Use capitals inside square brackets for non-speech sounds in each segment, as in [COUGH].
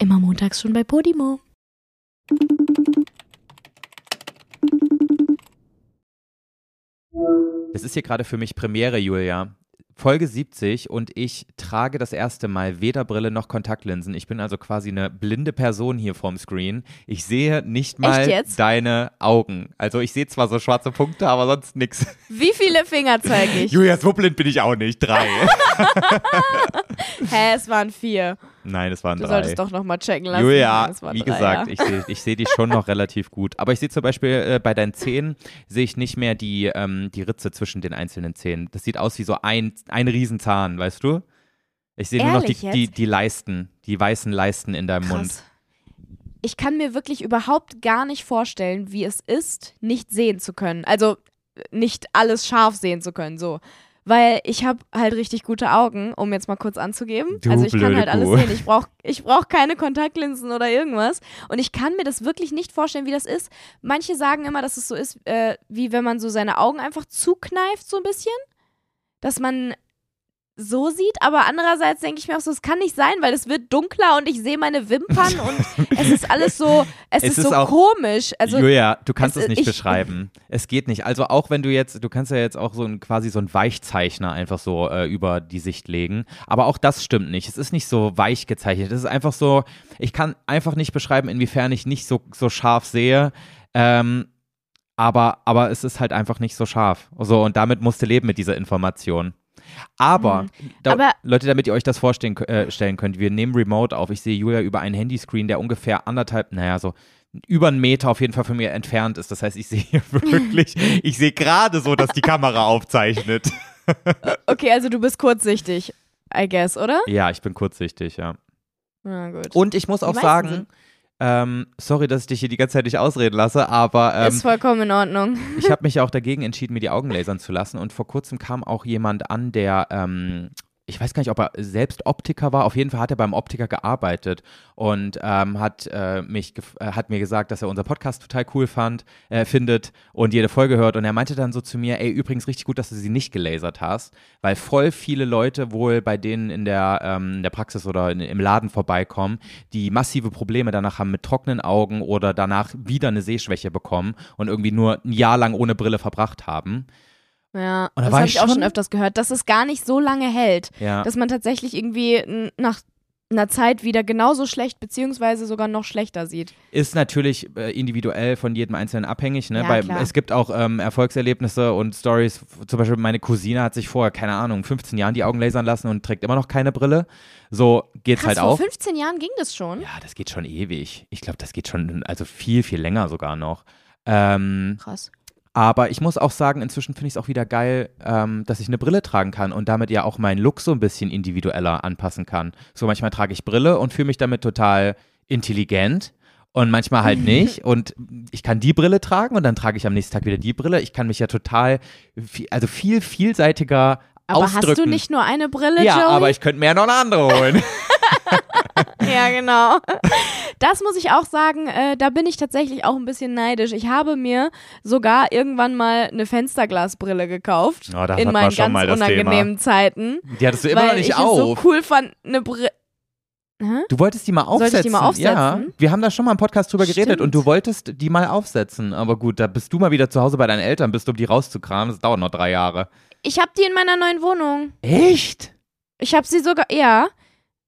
Immer montags schon bei Podimo. Das ist hier gerade für mich Premiere, Julia. Folge 70 und ich trage das erste Mal weder Brille noch Kontaktlinsen. Ich bin also quasi eine blinde Person hier vorm Screen. Ich sehe nicht mal deine Augen. Also ich sehe zwar so schwarze Punkte, aber sonst nichts. Wie viele Finger zeige ich? Julia, so blind bin ich auch nicht. Drei. [LAUGHS] Hä, es waren vier. Nein, es waren du drei. Du solltest doch nochmal checken lassen. Julia, Nein, wie drei, gesagt, ja. ich sehe ich seh die schon noch relativ gut. Aber ich sehe zum Beispiel äh, bei deinen Zähnen, sehe ich nicht mehr die, ähm, die Ritze zwischen den einzelnen Zähnen. Das sieht aus wie so ein, ein Riesenzahn, weißt du? Ich sehe nur noch die, die, die Leisten, die weißen Leisten in deinem Krass. Mund. Ich kann mir wirklich überhaupt gar nicht vorstellen, wie es ist, nicht sehen zu können. Also nicht alles scharf sehen zu können, so weil ich habe halt richtig gute Augen, um jetzt mal kurz anzugeben. Du also ich kann halt alles sehen. Ich brauche ich brauch keine Kontaktlinsen oder irgendwas. Und ich kann mir das wirklich nicht vorstellen, wie das ist. Manche sagen immer, dass es so ist, äh, wie wenn man so seine Augen einfach zukneift, so ein bisschen. Dass man so sieht, aber andererseits denke ich mir auch so, es kann nicht sein, weil es wird dunkler und ich sehe meine Wimpern und [LAUGHS] es ist alles so, es, es ist, ist, so komisch. Also, Julia, du kannst es, es nicht ich, beschreiben. Es geht nicht. Also auch wenn du jetzt, du kannst ja jetzt auch so ein quasi so ein Weichzeichner einfach so äh, über die Sicht legen, aber auch das stimmt nicht. Es ist nicht so weich gezeichnet. Es ist einfach so, ich kann einfach nicht beschreiben, inwiefern ich nicht so, so scharf sehe. Ähm, aber, aber es ist halt einfach nicht so scharf. So, und damit musst du leben mit dieser Information. Aber, mhm. da, Aber Leute, damit ihr euch das vorstellen äh, stellen könnt, wir nehmen Remote auf. Ich sehe Julia über einen Handyscreen, der ungefähr anderthalb, naja, so über einen Meter auf jeden Fall von mir entfernt ist. Das heißt, ich sehe [LAUGHS] wirklich, ich sehe gerade so, dass die Kamera aufzeichnet. [LAUGHS] okay, also du bist kurzsichtig, I guess, oder? Ja, ich bin kurzsichtig, ja. Na gut. Und ich muss auch sagen, sind. Ähm, sorry, dass ich dich hier die ganze Zeit nicht ausreden lasse, aber. Ähm, ist vollkommen in Ordnung. ich habe mich auch dagegen entschieden, mir die Augen lasern zu lassen. Und vor kurzem kam auch jemand an, der ähm, ich weiß gar nicht, ob er selbst Optiker war. Auf jeden Fall hat er beim Optiker gearbeitet und ähm, hat, äh, mich äh, hat mir gesagt, dass er unser Podcast total cool fand, äh, findet und jede Folge hört. Und er meinte dann so zu mir, ey, übrigens richtig gut, dass du sie nicht gelasert hast, weil voll viele Leute wohl bei denen in der, ähm, der Praxis oder in, im Laden vorbeikommen, die massive Probleme danach haben mit trockenen Augen oder danach wieder eine Sehschwäche bekommen und irgendwie nur ein Jahr lang ohne Brille verbracht haben. Ja, da das habe ich, ich auch schon öfters gehört, dass es gar nicht so lange hält. Ja. Dass man tatsächlich irgendwie nach einer Zeit wieder genauso schlecht beziehungsweise sogar noch schlechter sieht. Ist natürlich äh, individuell von jedem Einzelnen abhängig. Ne? Ja, Bei, es gibt auch ähm, Erfolgserlebnisse und Stories. Zum Beispiel meine Cousine hat sich vor, keine Ahnung, 15 Jahren die Augen lasern lassen und trägt immer noch keine Brille. So geht's Krass, halt auch. Vor 15 Jahren ging das schon? Ja, das geht schon ewig. Ich glaube, das geht schon, also viel, viel länger sogar noch. Ähm, Krass. Aber ich muss auch sagen, inzwischen finde ich es auch wieder geil, ähm, dass ich eine Brille tragen kann und damit ja auch meinen Look so ein bisschen individueller anpassen kann. So manchmal trage ich Brille und fühle mich damit total intelligent und manchmal halt [LAUGHS] nicht. Und ich kann die Brille tragen und dann trage ich am nächsten Tag wieder die Brille. Ich kann mich ja total, also viel vielseitiger aber ausdrücken. hast du nicht nur eine Brille, Ja, Joey? aber ich könnte mir noch eine andere holen. [LAUGHS] [LAUGHS] ja, genau. Das muss ich auch sagen, äh, da bin ich tatsächlich auch ein bisschen neidisch. Ich habe mir sogar irgendwann mal eine Fensterglasbrille gekauft. Oh, in meinen ganz unangenehmen Thema. Zeiten. Die hattest du immer noch nicht auf. so cool fand, eine Brille. Du wolltest die mal aufsetzen. Soll ich die mal aufsetzen? Ja, wir haben da schon mal im Podcast drüber Stimmt. geredet und du wolltest die mal aufsetzen. Aber gut, da bist du mal wieder zu Hause bei deinen Eltern, bist um die rauszukramen. Das dauert noch drei Jahre. Ich habe die in meiner neuen Wohnung. Echt? Ich habe sie sogar, ja.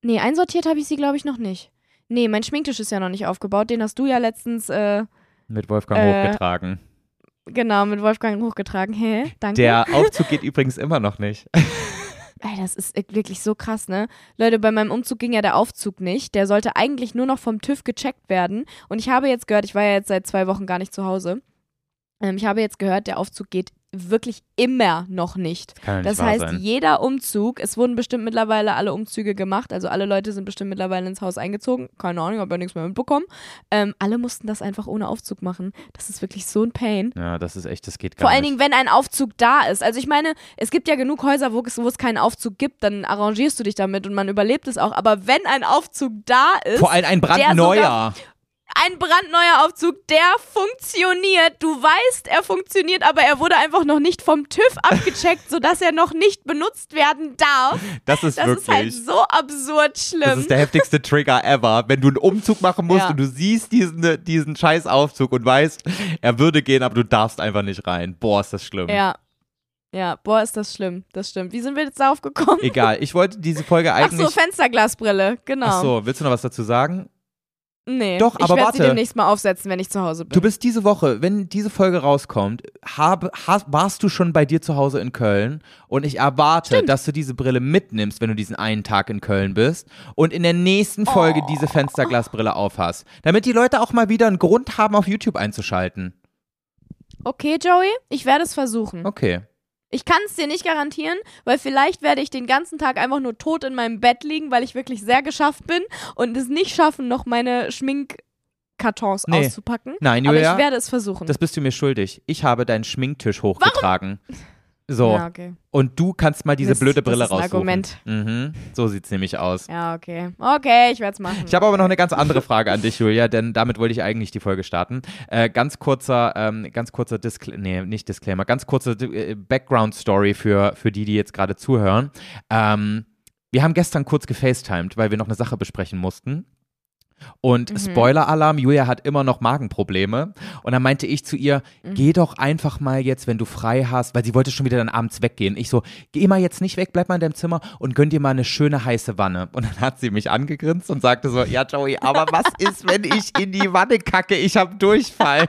Nee, einsortiert habe ich sie, glaube ich, noch nicht. Nee, mein Schminktisch ist ja noch nicht aufgebaut. Den hast du ja letztens äh, mit Wolfgang äh, hochgetragen. Genau, mit Wolfgang hochgetragen. Hä? Danke. Der [LAUGHS] Aufzug geht übrigens immer noch nicht. Ey, das ist wirklich so krass, ne? Leute, bei meinem Umzug ging ja der Aufzug nicht. Der sollte eigentlich nur noch vom TÜV gecheckt werden. Und ich habe jetzt gehört, ich war ja jetzt seit zwei Wochen gar nicht zu Hause. Ähm, ich habe jetzt gehört, der Aufzug geht wirklich immer noch nicht. Kann nicht das heißt, sein. jeder Umzug, es wurden bestimmt mittlerweile alle Umzüge gemacht, also alle Leute sind bestimmt mittlerweile ins Haus eingezogen. Keine Ahnung, habe ja nichts mehr mitbekommen. Ähm, alle mussten das einfach ohne Aufzug machen. Das ist wirklich so ein Pain. Ja, das ist echt, das geht gar Vor allen Dingen, wenn ein Aufzug da ist. Also ich meine, es gibt ja genug Häuser, wo es, wo es keinen Aufzug gibt, dann arrangierst du dich damit und man überlebt es auch. Aber wenn ein Aufzug da ist. Vor allem ein brandneuer ein brandneuer Aufzug, der funktioniert. Du weißt, er funktioniert, aber er wurde einfach noch nicht vom TÜV abgecheckt, sodass er noch nicht benutzt werden darf. Das ist Das wirklich. ist halt so absurd schlimm. das ist der heftigste Trigger ever. Wenn du einen Umzug machen musst Ja. und du siehst diesen, diesen scheiß Aufzug und weißt, er würde gehen, aber du darfst einfach nicht rein. Boah, ist das schlimm. ja. Ja, boah, ist das schlimm. Das stimmt. Wie sind wir jetzt darauf gekommen? Egal, ich wollte diese Folge Ach eigentlich. so, Fensterglasbrille, genau. Ach so, willst du noch was dazu sagen? Nee, Doch, ich aber werde sie warte. demnächst mal aufsetzen, wenn ich zu Hause bin. Du bist diese Woche, wenn diese Folge rauskommt, hab, hast, warst du schon bei dir zu Hause in Köln und ich erwarte, dass du diese Brille mitnimmst, wenn du diesen einen Tag in Köln bist und in der nächsten Folge Oh. diese Fensterglasbrille aufhast, damit die Leute auch mal wieder einen Grund haben, auf YouTube einzuschalten. Okay, Joey, ich werde es versuchen. Okay. Ich kann es dir nicht garantieren, weil vielleicht werde ich den ganzen Tag einfach nur tot in meinem Bett liegen, weil ich wirklich sehr geschafft bin und es nicht schaffen, noch meine Schminkkartons Nee. auszupacken. Nein, Aber Julia, ich werde es versuchen. das bist du mir schuldig. Ich habe deinen Schminktisch hochgetragen. So, Ja, okay. und du kannst mal diese Mist, blöde das Brille ist ein raussuchen. Argument. Mhm, so sieht's nämlich aus. Ja, okay. Okay, ich werde es machen. Ich habe aber noch eine ganz andere Frage an dich, Julia, denn damit wollte ich eigentlich die Folge starten. Äh, ganz kurzer, ähm, ganz kurzer Disclaimer, nee, nicht Disclaimer, ganz kurze äh, Background-Story für, für die, die jetzt gerade zuhören. Ähm, wir haben gestern kurz gefacetimed, weil wir noch eine Sache besprechen mussten. Und Mhm. Spoiler-Alarm, Julia hat immer noch Magenprobleme. Und dann meinte ich zu ihr, Mhm. geh doch einfach mal jetzt, wenn du frei hast, weil sie wollte schon wieder dann abends weggehen. Ich so, geh mal jetzt nicht weg, bleib mal in deinem Zimmer und gönn dir mal eine schöne heiße Wanne. Und dann hat sie mich angegrinst und sagte so, ja Joey, aber was [LAUGHS] ist, wenn ich in die Wanne kacke? Ich hab Durchfall.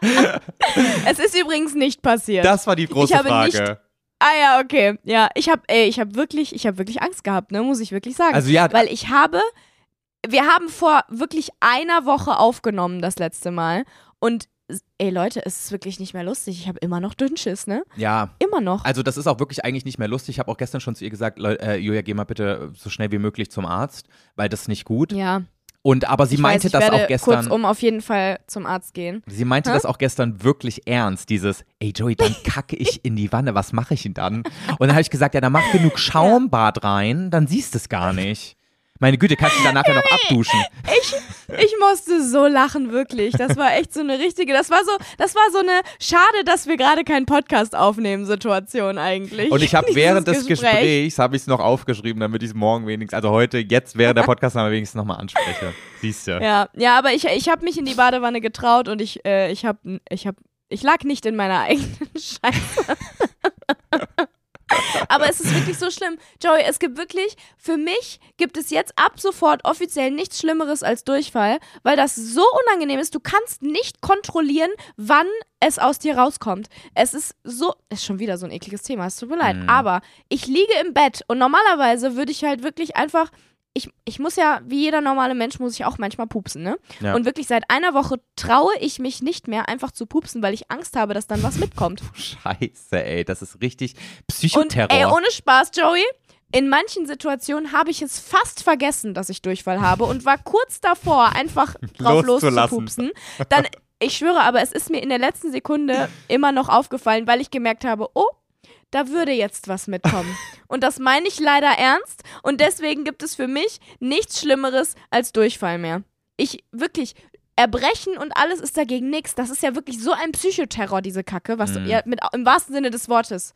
[LAUGHS] es ist übrigens nicht passiert. Das war die große habe Frage. nicht- ah ja, okay. Ja, ich habe ey, ich habe wirklich, ich habe wirklich Angst gehabt, ne, muss ich wirklich sagen. Also ja, Weil ich habe, wir haben vor wirklich einer Woche aufgenommen das letzte Mal und ey Leute, es ist wirklich nicht mehr lustig. Ich habe immer noch Dünnschiss, ne? ja. Immer noch. Also das ist auch wirklich eigentlich nicht mehr lustig. Ich habe auch gestern schon zu ihr gesagt, Leu- äh, Julia, geh mal bitte so schnell wie möglich zum Arzt, weil das ist nicht gut. ja. Und aber sie ich meinte weiß, das auch gestern. kurzum auf jeden Fall zum Arzt gehen. Sie meinte Hä? das auch gestern wirklich ernst, dieses, ey Joey, dann [LAUGHS] kacke ich in die Wanne, was mache ich denn dann? Und dann habe ich gesagt, ja, dann mach genug Schaumbad rein, dann siehst du es gar nicht. Meine Güte, kannst du dann nachher noch abduschen. Ich, ich musste so lachen, wirklich. Das war echt so eine richtige, das war so, das war so eine schade, dass wir gerade keinen Podcast aufnehmen Situation eigentlich. Und ich habe [LAUGHS] während des Gespräch. Gesprächs, habe ich es noch aufgeschrieben, damit ich es morgen wenigstens, also heute, jetzt während der [LAUGHS] Podcastnahme wenigstens nochmal anspreche. Siehst du. Ja, ja, aber ich, ich habe mich in die Badewanne getraut und ich, äh, ich habe, ich habe, ich lag nicht in meiner [LAUGHS] eigenen Scheiße. Aber es ist wirklich so schlimm. Joey, es gibt wirklich, für mich gibt es jetzt ab sofort offiziell nichts Schlimmeres als Durchfall, weil das so unangenehm ist. Du kannst nicht kontrollieren, wann es aus dir rauskommt. Es ist so, ist schon wieder so ein ekliges Thema, es tut mir leid. Mhm. Aber ich liege im Bett und normalerweise würde ich halt wirklich einfach ich, ich muss ja, wie jeder normale Mensch, muss ich auch manchmal pupsen, ne? Ja. Und wirklich seit einer Woche traue ich mich nicht mehr, einfach zu pupsen, weil ich Angst habe, dass dann was mitkommt. [LAUGHS] Scheiße, ey, das ist richtig Und Psychoterror. ey, ohne Spaß, Joey, in manchen Situationen habe ich es fast vergessen, dass ich Durchfall habe und war kurz davor, einfach [LAUGHS] drauf loszupupsen. Dann, ich schwöre aber, es ist mir in der letzten Sekunde immer noch aufgefallen, weil ich gemerkt habe, oh, da würde jetzt was mitkommen. [LAUGHS] Und das meine ich leider ernst. Und deswegen gibt es für mich nichts Schlimmeres als Durchfall mehr. Ich wirklich. Erbrechen und alles ist dagegen nichts. Das ist ja wirklich so ein Psychoterror, diese Kacke, was Mhm. ja, mit, im wahrsten Sinne des Wortes.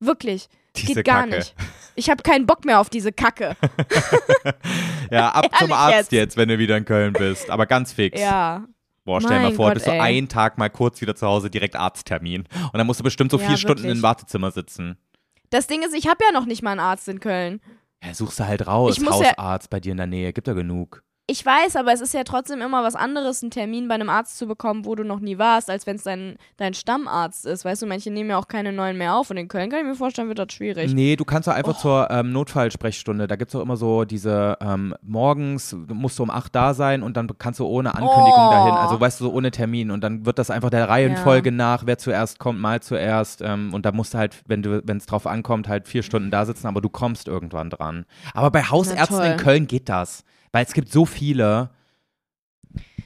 Wirklich. Diese Geht gar Kacke. nicht. Ich habe keinen Bock mehr auf diese Kacke. [LAUGHS] ja, ab [LAUGHS] zum Arzt jetzt. jetzt. wenn du wieder in Köln bist. Aber ganz fix. Ja. Boah, stell dir mal vor, Gott, bist du ey. einen Tag mal kurz wieder zu Hause, direkt Arzttermin. Und dann musst du bestimmt so Ja, vier Stunden wirklich. im Wartezimmer sitzen. Das Ding ist, ich habe ja noch nicht mal einen Arzt in Köln. Ja, suchst du halt raus. Ich muss ja- Hausarzt bei dir in der Nähe, gibt ja genug. Ich weiß, aber es ist ja trotzdem immer was anderes, einen Termin bei einem Arzt zu bekommen, wo du noch nie warst, als wenn es dein, dein Stammarzt ist. Weißt du, manche nehmen ja auch keine neuen mehr auf. Und in Köln kann ich mir vorstellen, wird das schwierig. Nee, du kannst doch einfach Oh. zur ähm, Notfallsprechstunde. Da gibt es doch immer so diese ähm, morgens musst du um 8 da sein und dann kannst du ohne Ankündigung Oh. dahin. Also weißt du, so ohne Termin. Und dann wird das einfach der Reihenfolge nach, wer zuerst kommt, mal zuerst. Ähm, und da musst du halt, wenn du, wenn es drauf ankommt, halt vier Stunden da sitzen, aber du kommst irgendwann dran. Aber bei Hausärzten in Köln geht das. Weil es gibt so viele.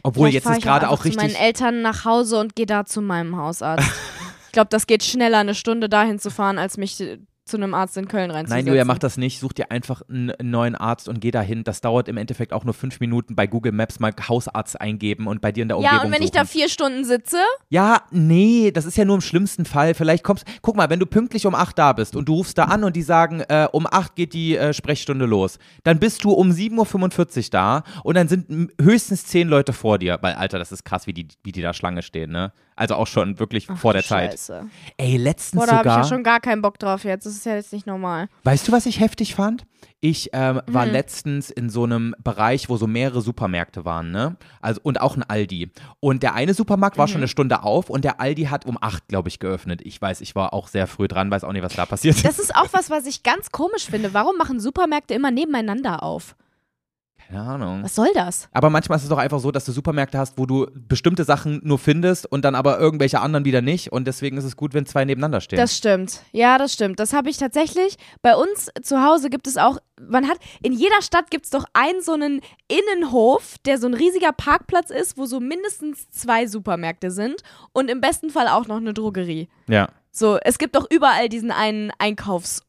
Obwohl Vielleicht jetzt ist ich gerade einfach auch richtig. zu meinen Eltern nach Hause und gehe da zu meinem Hausarzt. [LAUGHS] ich glaube, das geht schneller, eine Stunde dahin zu fahren, als mich zu einem Arzt in Köln reinzusetzen. Nein, Julia, mach das nicht. Such dir einfach einen, neuen Arzt und geh dahin. Das dauert im Endeffekt auch nur fünf Minuten bei Google Maps mal Hausarzt eingeben und bei dir in der Umgebung Ja, und wenn ich suchen. da vier Stunden sitze, Ja, nee, das ist ja nur im schlimmsten Fall. Vielleicht kommst, guck mal, wenn du pünktlich um 8 da bist und du rufst da an und die sagen, äh, um 8 geht die äh, Sprechstunde los, dann bist du um 7.45 Uhr da und dann sind höchstens 10 Leute vor dir. Weil, Alter, das ist krass, wie die, wie die da Schlange stehen, ne? Also auch schon wirklich vor der Zeit. Scheiße. Ey, letztens Boah, da habe ich sogar. ja schon gar keinen Bock drauf jetzt. Das ist ja jetzt nicht normal. Weißt du, was ich heftig fand? Ich ähm, war Hm. letztens in so einem Bereich, wo so mehrere Supermärkte waren, ne? Also und auch ein Aldi. Und der eine Supermarkt war schon Mhm. eine Stunde auf und der Aldi hat um acht, glaube ich, geöffnet. Ich weiß, ich war auch sehr früh dran, weiß auch nicht, was da passiert ist. Das ist auch was, was ich ganz komisch finde. Warum machen Supermärkte immer nebeneinander auf? Keine Ahnung. Was soll das? Aber manchmal ist es doch einfach so, dass du Supermärkte hast, wo du bestimmte Sachen nur findest und dann aber irgendwelche anderen wieder nicht. Und deswegen ist es gut, wenn zwei nebeneinander stehen. Das stimmt. Ja, das stimmt. Das habe ich tatsächlich. Bei uns zu Hause gibt es auch, man hat, in jeder Stadt gibt es doch einen so einen Innenhof, der so ein riesiger Parkplatz ist, wo so mindestens zwei Supermärkte sind und im besten Fall auch noch eine Drogerie. ja. So, es gibt doch überall diesen einen Einkaufsort,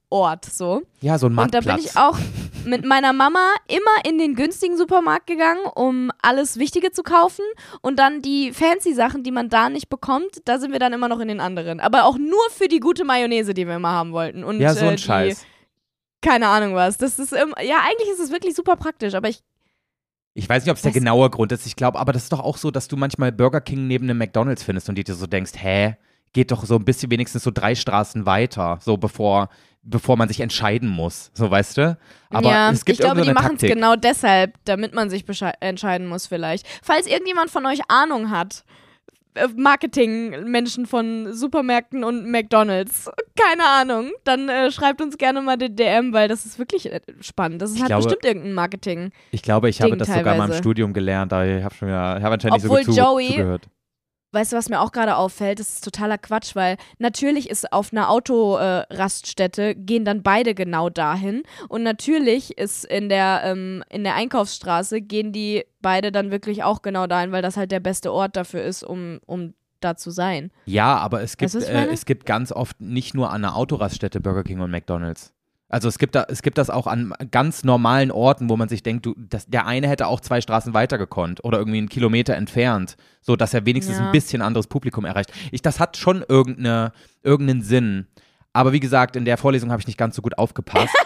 so. Ja, so ein Und da Marktplatz. bin ich auch mit meiner Mama immer in den günstigen Supermarkt gegangen, um alles Wichtige zu kaufen. Und dann die fancy Sachen, die man da nicht bekommt, da sind wir dann immer noch in den anderen. Aber auch nur für die gute Mayonnaise, die wir immer haben wollten. Und, ja, so äh, ein die, Scheiß. Keine Ahnung was. Das ist immer, ja, eigentlich ist es wirklich super praktisch, aber ich. Ich weiß nicht, ob es der genaue Grund ist. Ich glaube, aber das ist doch auch so, dass du manchmal Burger King neben einem McDonalds findest und dir so denkst, hä, geht doch so ein bisschen wenigstens so drei Straßen weiter, so bevor, bevor man sich entscheiden muss. So, weißt du? Aber ja, es gibt ich glaube, die machen es genau deshalb, damit man sich entscheiden muss, vielleicht. Falls irgendjemand von euch Ahnung hat, äh, Marketing-Menschen von Supermärkten und McDonalds, keine Ahnung, dann äh, schreibt uns gerne mal den DM, weil das ist wirklich äh, spannend. Das ist halt glaube- bestimmt irgendein Marketing. Ich glaube, ich habe das sogar mal im teilweise. Studium gelernt, da ich habe schon wieder, ich habe anscheinend Obwohl nicht so gut zu, Joey- zugehört. Weißt du, was mir auch gerade auffällt? Das ist totaler Quatsch, weil natürlich ist auf einer Autoraststätte gehen dann beide genau dahin und natürlich ist in der ähm, in der Einkaufsstraße gehen die beide dann wirklich auch genau dahin, weil das halt der beste Ort dafür ist, um um da zu sein. Ja, aber es gibt, Weißt du, äh, es gibt ganz oft nicht nur an einer Autoraststätte Burger King und McDonalds. Also es gibt, da, es gibt das auch an ganz normalen Orten, wo man sich denkt, du, das, der eine hätte auch zwei Straßen weiter gekonnt oder irgendwie einen Kilometer entfernt, so dass er wenigstens Ja. ein bisschen anderes Publikum erreicht. Ich, das hat schon irgendeine, irgendeinen Sinn. Aber wie gesagt, in der Vorlesung habe ich nicht ganz so gut aufgepasst. [LAUGHS]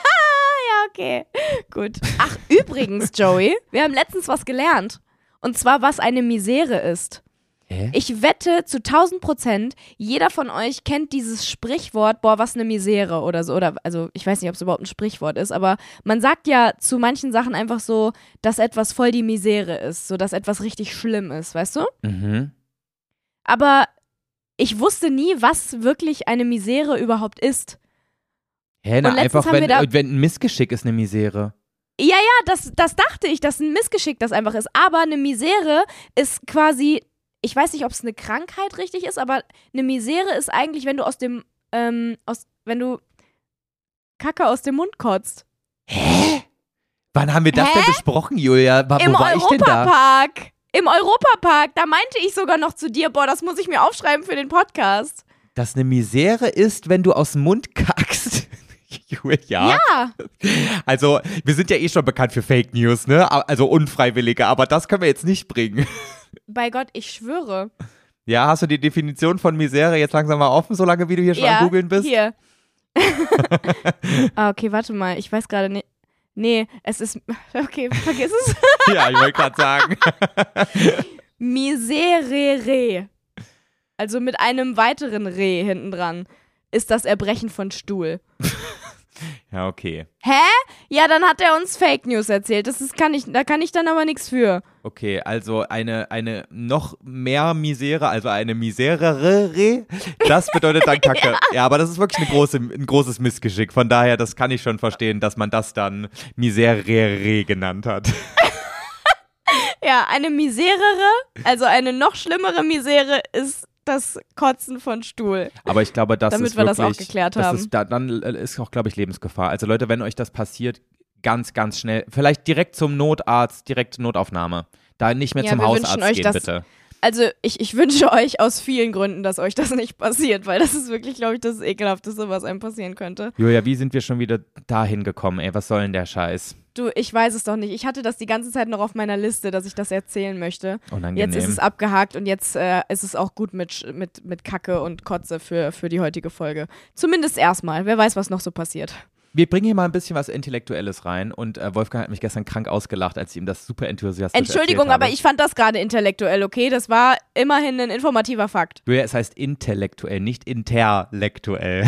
Ja, okay. Gut. Ach, übrigens, Joey, wir haben letztens was gelernt. Und zwar, was eine Misere ist. Hä? Ich wette zu 1000 Prozent, jeder von euch kennt dieses Sprichwort, boah, was eine Misere oder so. Oder, also, ich weiß nicht, ob es überhaupt ein Sprichwort ist, aber man sagt ja zu manchen Sachen einfach so, dass etwas voll die Misere ist, so dass etwas richtig schlimm ist, weißt du? Mhm. Aber ich wusste nie, was wirklich eine Misere überhaupt ist. Hä, na, einfach, wenn, wenn ein Missgeschick ist eine Misere. Ja, ja, das, das dachte ich, dass ein Missgeschick das einfach ist. Aber eine Misere ist quasi, ich weiß nicht, ob es eine Krankheit richtig ist, aber eine Misere ist eigentlich, wenn du aus dem, ähm, aus, wenn du Kacke aus dem Mund kotzt. Hä? Wann haben wir das Hä? denn besprochen, Julia? Wa- Im Wo war ich denn da? Europapark. Im Europapark. Da meinte ich sogar noch zu dir, boah, das muss ich mir aufschreiben für den Podcast. Dass eine Misere ist, wenn du aus dem Mund kackst. Julia. Ja. Also, wir sind ja eh schon bekannt für Fake News, ne? Also unfreiwillige, aber das können wir jetzt nicht bringen. [LAUGHS] Bei Gott, ich schwöre. Ja, hast du die Definition von Misere jetzt langsam mal offen, solange wie du hier schon ja, am googeln bist? Hier. [LAUGHS] ah, okay, warte mal. Ich weiß gerade nicht. Nee, es ist. [LAUGHS] Okay, vergiss es. Ja, ich wollte gerade sagen. Miserere. Also mit einem weiteren Re hinten dran. Ist das Erbrechen von Stuhl. [LAUGHS] Ja, okay. Hä? Ja, dann hat er uns Fake News erzählt. Das ist, kann ich, da kann ich dann aber nichts für. Okay, also eine, eine noch mehr Misere, also eine Miserere, das bedeutet dann [LAUGHS] Kacke. ja. aber das ist wirklich eine große, ein großes Missgeschick. Von daher, das kann ich schon verstehen, dass man das dann Miserere genannt hat. [LAUGHS] Ja, eine Miserere, also eine noch schlimmere Misere ist das Kotzen von Stuhl. Aber ich glaube, das Damit ist wir das wirklich, auch geklärt das haben. Ist, da, dann ist auch, glaube ich, Lebensgefahr. Also Leute, wenn euch das passiert, ganz, ganz schnell, vielleicht direkt zum Notarzt, direkt Notaufnahme. Da nicht mehr Ja, zum wir wünschen Hausarzt euch gehen, das- bitte. Also ich, ich wünsche euch aus vielen Gründen, dass euch das nicht passiert, weil das ist wirklich, glaube ich, das Ekelhafteste, was einem passieren könnte. Julia, wie sind wir schon wieder dahin gekommen, ey? Was soll denn der Scheiß? Du, ich weiß es doch nicht. Ich hatte das die ganze Zeit noch auf meiner Liste, dass ich das erzählen möchte. Unangenehm. Jetzt ist es abgehakt und jetzt äh, ist es auch gut mit, mit, mit Kacke und Kotze für, für die heutige Folge. Zumindest erstmal. Wer weiß, was noch so passiert. Wir bringen hier mal ein bisschen was Intellektuelles rein und äh, Wolfgang hat mich gestern krank ausgelacht, als ich ihm das super enthusiastisch Entschuldigung, aber ich fand das gerade intellektuell, okay? Das war immerhin ein informativer Fakt. Julia, es heißt intellektuell, nicht interlektuell.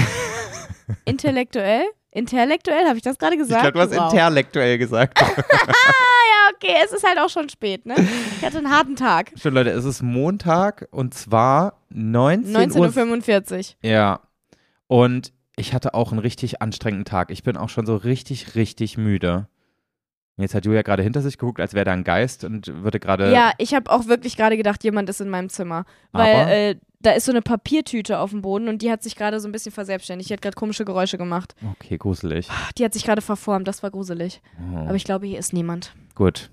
[LAUGHS] Intellektuell? Intellektuell? Habe ich das gerade Ich gesagt? glaube, du hast Wow. interlektuell gesagt. [LAUGHS] Ja, okay, es ist halt auch schon spät, ne? Ich hatte einen harten Tag. Schon, Leute, es ist Montag und zwar 19 Uhr. 19.45 Uhr. Ja. Und ich hatte auch einen richtig anstrengenden Tag. Ich bin auch schon so richtig, richtig müde. Jetzt hat Julia gerade hinter sich geguckt, als wäre da ein Geist und würde gerade. Ja, ich habe auch wirklich gerade gedacht, jemand ist in meinem Zimmer. Weil äh, da ist so eine Papiertüte auf dem Boden und die hat sich gerade so ein bisschen verselbstständigt. Die hat gerade komische Geräusche gemacht. Okay, gruselig. Die hat sich gerade verformt, das war gruselig. Oh, Aber ich glaube, hier ist niemand. gut.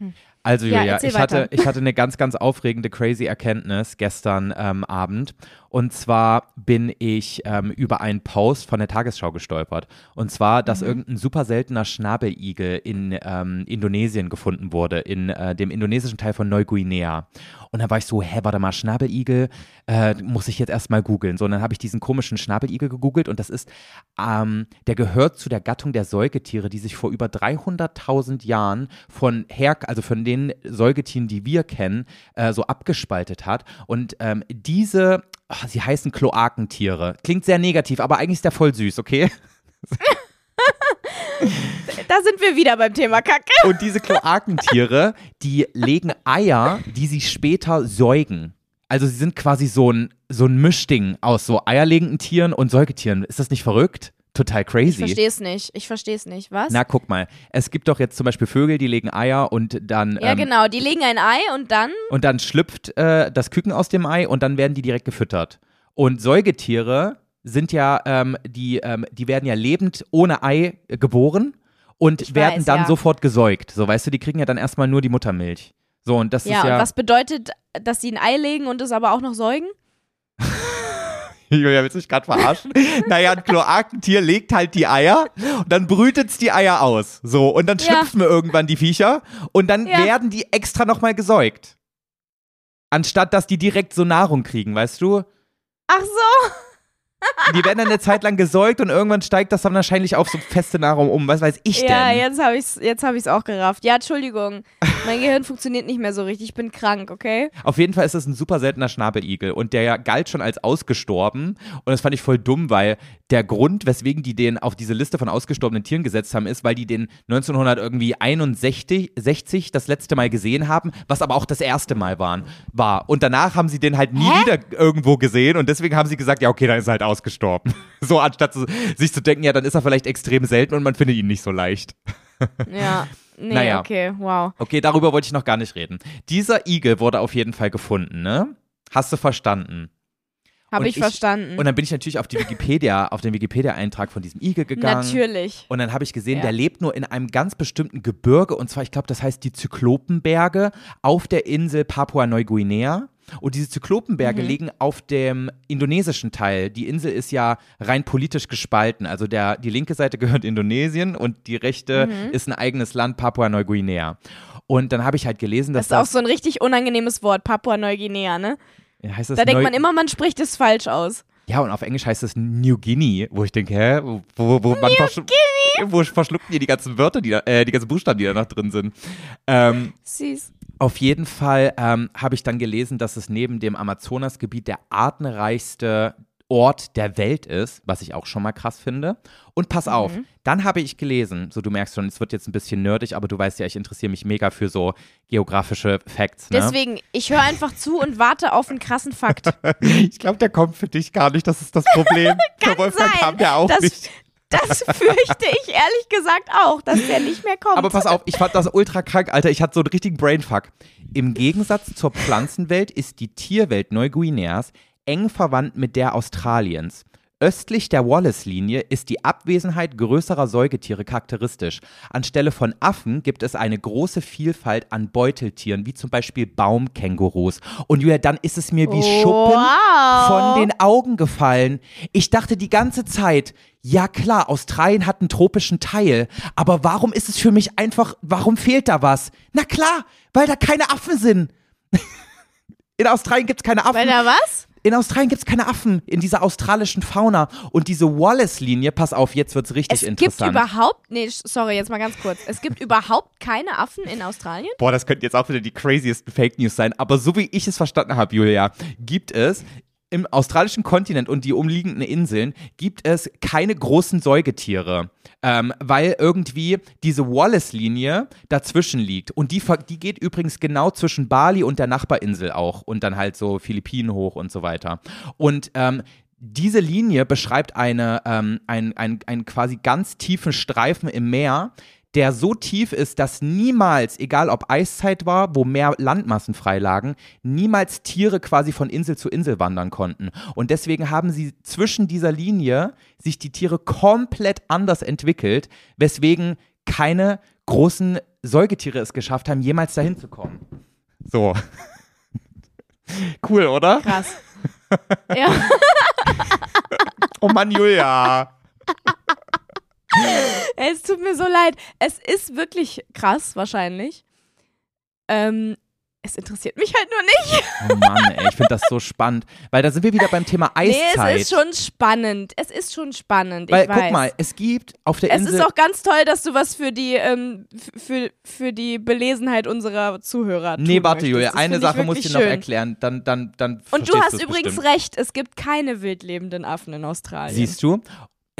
Hm. Also Ja, Julia, erzähl ich, hatte, ich hatte eine ganz, ganz aufregende, crazy Erkenntnis gestern ähm, Abend. Und zwar bin ich ähm, über einen Post von der Tagesschau gestolpert. Und zwar, dass Mhm. irgendein super seltener Schnabeligel in ähm, Indonesien gefunden wurde, in äh, dem indonesischen Teil von Neuguinea. Und da war ich so, hä, warte mal, Schnabeligel, äh, muss ich jetzt erstmal googeln. So, und dann habe ich diesen komischen Schnabeligel gegoogelt und das ist, ähm, der gehört zu der Gattung der Säugetiere, die sich vor über 300.000 Jahren von her, also von den Säugetieren, die wir kennen, äh, so abgespaltet hat. Und ähm, diese, ach, sie heißen Kloakentiere. Klingt sehr negativ, aber eigentlich ist der voll süß, okay? [LAUGHS] Da sind wir wieder beim Thema Kacke. Und diese Kloakentiere, die legen Eier, die sie später säugen. Also sie sind quasi so ein, so ein Mischding aus so eierlegenden Tieren und Säugetieren. Ist das nicht verrückt? Total Ich crazy. verstehe es nicht. Ich verstehe es nicht. Was? Na, guck mal. Es gibt doch jetzt zum Beispiel Vögel, die legen Eier und dann, ja, ähm, genau. Die legen ein Ei und dann. und dann schlüpft äh, das Küken aus dem Ei und dann werden die direkt gefüttert. Und Säugetiere sind ja, ähm, die, ähm, die werden ja lebend ohne Ei äh, geboren und Ich werden weiß, dann ja. sofort gesäugt. So, weißt du, die kriegen ja dann erstmal nur die Muttermilch. So, und das Ja, ist und ja. was bedeutet, dass sie ein Ei legen und es aber auch noch säugen? [LAUGHS] Julia, willst du mich gerade verarschen? naja, ein Kloakentier legt halt die Eier und dann brütet's die Eier aus. So, und dann Ja. schlüpfen wir irgendwann die Viecher und dann Ja. werden die extra nochmal gesäugt. Anstatt dass die direkt so Nahrung kriegen, weißt du? Ach so. Die werden dann eine Zeit lang gesäugt und irgendwann steigt das dann wahrscheinlich auf so feste Nahrung um. Was weiß ich Ja, denn? jetzt habe ich es jetzt hab ich's auch gerafft. Ja, Entschuldigung. Mein Gehirn funktioniert nicht mehr so richtig. Ich bin krank, okay? Auf jeden Fall ist es ein super seltener Schnabeligel und der galt schon als ausgestorben und das fand ich voll dumm, weil der Grund, weswegen die den auf diese Liste von ausgestorbenen Tieren gesetzt haben, ist, weil die den 1961 60 das letzte Mal gesehen haben, was aber auch das erste Mal waren, war. Und danach haben sie den halt nie Hä? wieder irgendwo gesehen und deswegen haben sie gesagt, ja okay, dann ist er halt ausgestorben. [LAUGHS] So anstatt zu, sich zu denken, ja, dann ist er vielleicht extrem selten und man findet ihn nicht so leicht. [LAUGHS] Ja. Nee, Naja. okay, wow. Okay, darüber wollte ich noch gar nicht reden. Dieser Igel wurde auf jeden Fall gefunden, ne? Hast du verstanden? Habe ich, ich- verstanden. Und dann bin ich natürlich auf die Wikipedia, [LAUGHS] auf den Wikipedia-Eintrag von diesem Igel gegangen. Natürlich. Und dann habe ich gesehen, Ja. der lebt nur in einem ganz bestimmten Gebirge und zwar, ich glaube, das heißt die Zyklopenberge auf der Insel Papua-Neuguinea. Und diese Zyklopenberge Mhm. liegen auf dem indonesischen Teil. Die Insel ist ja rein politisch gespalten. Also der, die linke Seite [LAUGHS] gehört Indonesien und die rechte Mhm. ist ein eigenes Land, Papua-Neuguinea. Und dann habe ich halt gelesen, Das dass ist auch so ein richtig unangenehmes Wort, Papua-Neuguinea, ne? Heißt das Da denkt Neu- man immer, man spricht es falsch aus. Ja, und auf Englisch heißt es New Guinea, wo ich denke, hä, wo, wo, wo man verschlu [LAUGHS] wo verschlucken die die ganzen Wörter, die da, äh, die ganzen Buchstaben, die da noch drin sind. Ähm, Süß. auf jeden Fall ähm, habe ich dann gelesen, dass es neben dem Amazonasgebiet der artenreichste Ort der Welt ist, was ich auch schon mal krass finde. Und pass auf, dann habe ich gelesen, so du merkst schon, es wird jetzt ein bisschen nerdig, aber du weißt ja, ich interessiere mich mega für so geografische Facts. Ne? Deswegen, ich höre einfach zu und warte auf einen krassen Fakt. [LAUGHS] Ich glaube, der kommt für dich gar nicht, das ist das Problem. [LAUGHS] Für Wolfgang sein, kam der auch dass- nicht. Das [LAUGHS] fürchte ich ehrlich gesagt auch, dass der nicht mehr kommt. Aber pass auf, ich fand das ultra krank, Alter. Ich hatte so einen richtigen Brainfuck. Im Gegensatz zur Pflanzenwelt ist die Tierwelt Neuguineas eng verwandt mit der Australiens. Östlich der Wallace-Linie ist die Abwesenheit größerer Säugetiere charakteristisch. Anstelle von Affen gibt es eine große Vielfalt an Beuteltieren, wie zum Beispiel Baumkängurus. Und Julia, dann ist es mir wie Schuppen Wow. von den Augen gefallen. Ich dachte die ganze Zeit, ja klar, Australien hat einen tropischen Teil, aber warum ist es für mich einfach, warum fehlt da was? Na klar, weil da keine Affen sind. [LAUGHS] In Australien gibt es keine Affen. Weil da was? In Australien gibt es keine Affen in dieser australischen Fauna. Und diese Wallace-Linie, pass auf, jetzt wird's richtig Es gibt interessant. überhaupt, nee, sorry, jetzt mal ganz kurz. Es gibt überhaupt keine Affen in Australien? Boah, das könnten jetzt auch wieder die craziesten Fake News sein. Aber so wie ich es verstanden habe, Julia, gibt es im australischen Kontinent und die umliegenden Inseln gibt es keine großen Säugetiere, ähm, weil irgendwie diese Wallace-Linie dazwischen liegt. Und die, die geht übrigens genau zwischen Bali und der Nachbarinsel auch und dann halt so Philippinen hoch und so weiter. Und ähm, diese Linie beschreibt eine, ähm, ein, ein, einen quasi ganz tiefen Streifen im Meer, der so tief ist, dass niemals, egal ob Eiszeit war, wo mehr Landmassen freilagen, niemals Tiere quasi von Insel zu Insel wandern konnten. Und deswegen haben sie zwischen dieser Linie sich die Tiere komplett anders entwickelt, weswegen keine großen Säugetiere es geschafft haben, jemals dahin zu kommen. So. [LAUGHS] Cool, oder? Krass. [LAUGHS] ja. Oh Mann, Julia. [LAUGHS] [LAUGHS] Es tut mir so leid. Es ist wirklich krass, wahrscheinlich. Ähm, es interessiert mich halt nur nicht. Oh Mann, ey, ich finde das so spannend. Weil da sind wir wieder beim Thema Nee, Eiszeit. es ist schon spannend. Es ist schon spannend. Weil, ich weiß. guck mal, es gibt auf der Es Insel. ist auch ganz toll, dass du was für die, ähm, für, für die Belesenheit unserer Zuhörer tun nee, warte. Julia, eine finde ich Sache muss ich dir noch erklären. Dann, dann, dann Und du hast es übrigens bestimmt. recht, es gibt keine wildlebenden Affen in Australien. Siehst du?